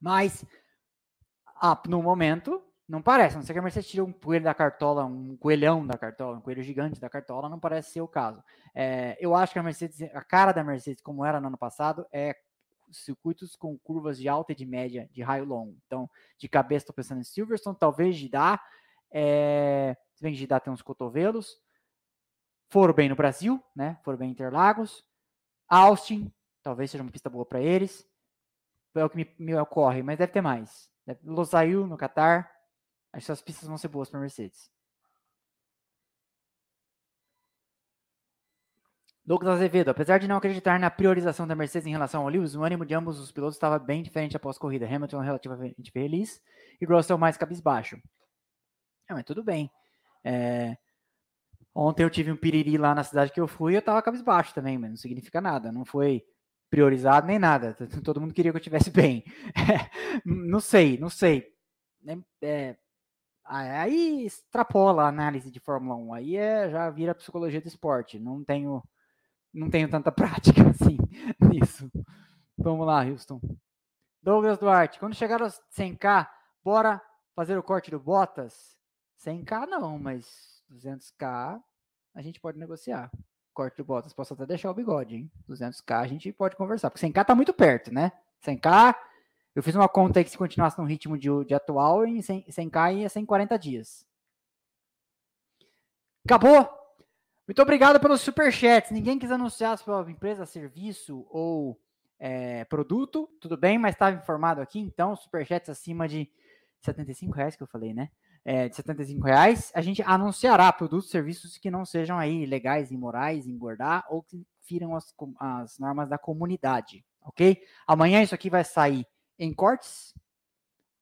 Mas, ah, no momento, não parece. Não sei que a Mercedes tira um coelho da cartola, um coelhão da cartola, um coelho gigante da cartola, não parece ser o caso. É, eu acho que a Mercedes, a cara da Mercedes, como era no ano passado, é circuitos com curvas de alta e de média, de raio longo. Então, de cabeça, estou pensando em Silverstone, talvez de dar. É, se bem que tem uns cotovelos. Foram bem no Brasil, né? Foram bem em Interlagos. Austin, talvez seja uma pista boa para eles. É o que me, me, ocorre, mas deve ter mais. Losail no Qatar. Acho que essas pistas vão ser boas para Mercedes. Douglas Azevedo, apesar de não acreditar na priorização da Mercedes em relação ao Lewis, o ânimo de ambos os pilotos estava bem diferente após a corrida. Hamilton relativamente feliz e Russell mais cabisbaixo. É, mas tudo bem. É... Ontem eu tive um piriri lá na cidade que eu fui e eu tava cabisbaixo também, mas não significa nada. Não foi priorizado nem nada. Todo mundo queria que eu estivesse bem. não sei, não sei. É, é, aí extrapola a análise de Fórmula 1. Aí é, já vira psicologia do esporte. Não tenho, não tenho tanta prática assim nisso. Vamos lá, Houston. Douglas Duarte, quando chegar aos 100k, bora fazer o corte do Bottas? 100k não, mas 200k a gente pode negociar. Corte do Bottas, posso até deixar o bigode, hein? 200k a gente pode conversar, porque 100k tá muito perto, né? 100k, eu fiz uma conta aí que se continuasse no ritmo de, de atual, em 100, 100k ia 140 dias. Acabou! Muito obrigado pelos superchats. Ninguém quis anunciar sua empresa, serviço ou é, produto, tudo bem, mas estava informado aqui, então, superchats acima de 75 reais que eu falei, né? É, de 75 reais, a gente anunciará produtos e serviços que não sejam aí legais, imorais, engordar ou que firam as, as normas da comunidade, ok? Amanhã isso aqui vai sair em cortes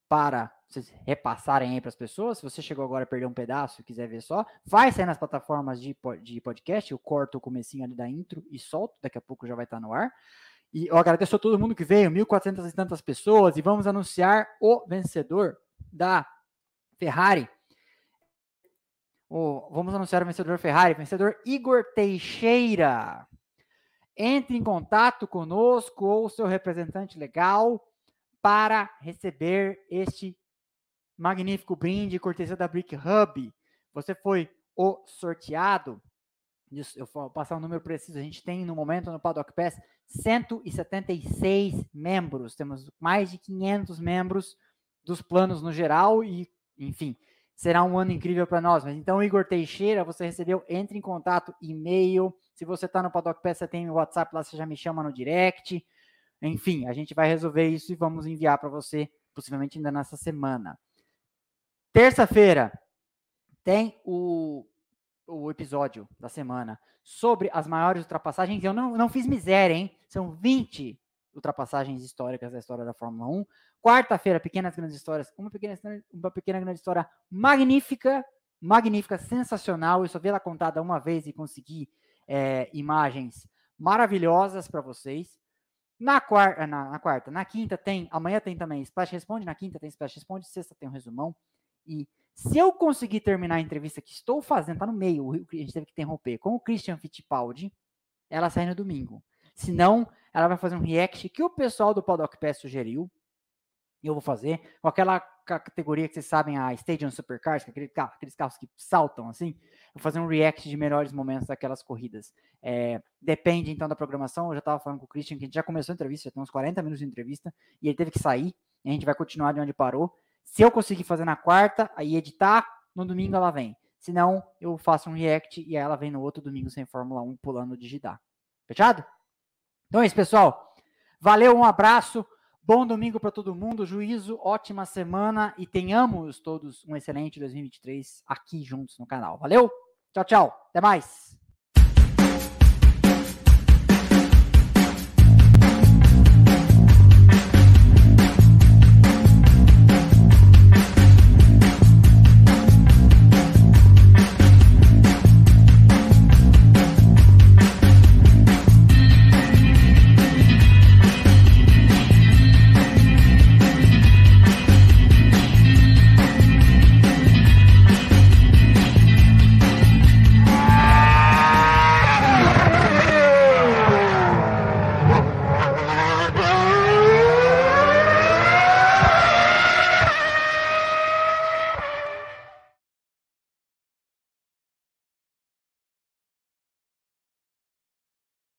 para vocês repassarem aí para as pessoas. Se você chegou agora e perdeu um pedaço e quiser ver só, vai sair nas plataformas de, de podcast. Eu corto o comecinho ali da intro e solto. Daqui a pouco já vai estar no ar. E eu agradeço a todo mundo que veio, 1.400 e tantas pessoas, e vamos anunciar o vencedor da Ferrari. Oh, vamos anunciar o vencedor Ferrari, vencedor Igor Teixeira. Entre em contato conosco ou seu representante legal para receber este magnífico brinde cortesia da Brick Hub. Você foi o sorteado. Eu vou passar um número preciso. A gente tem no momento no Paddock Pass 176 membros. Temos mais de 500 membros dos planos no geral e enfim, será um ano incrível para nós. Mas então, Igor Teixeira, você recebeu, entre em contato, e-mail. Se você está no Paddock Pass, você tem o WhatsApp lá, você já me chama no direct. Enfim, a gente vai resolver isso e vamos enviar para você, possivelmente ainda nessa semana. Terça-feira tem o, o episódio da semana sobre as maiores ultrapassagens. Eu não, não fiz miséria, hein? São 20 ultrapassagens históricas da história da Fórmula 1. Quarta-feira, pequenas grandes histórias. Uma pequena, uma pequena grande história magnífica, magnífica, sensacional. Eu só vi ela contada uma vez e consegui é, imagens maravilhosas para vocês. Na quarta, na, na, quarta, na quinta tem, amanhã tem também Splash Responde, na quinta tem Splash Responde, sexta tem um resumão. E se eu conseguir terminar a entrevista que estou fazendo, tá no meio, a gente teve que interromper, com o Christian Fittipaldi, ela sai no domingo. Se não, ela vai fazer um react que o pessoal do Paddock Pass sugeriu. Eu vou fazer com aquela categoria que vocês sabem, a Stadium Supercars, é aquele aqueles carros que saltam assim. Vou fazer um react de melhores momentos daquelas corridas. É, depende então da programação. Eu já estava falando com o Christian, que a gente já começou a entrevista, já tem uns 40 minutos de entrevista, e ele teve que sair. a gente vai continuar de onde parou. Se eu conseguir fazer na quarta, aí editar, no domingo ela vem. Senão, eu faço um react e ela vem no outro domingo sem Fórmula 1 pulando de Gidá. Fechado? Então é isso, pessoal. Valeu, um abraço. Bom domingo para todo mundo. Juízo, ótima semana e tenhamos todos um excelente 2023 aqui juntos no canal. Valeu? Tchau, tchau. Até mais.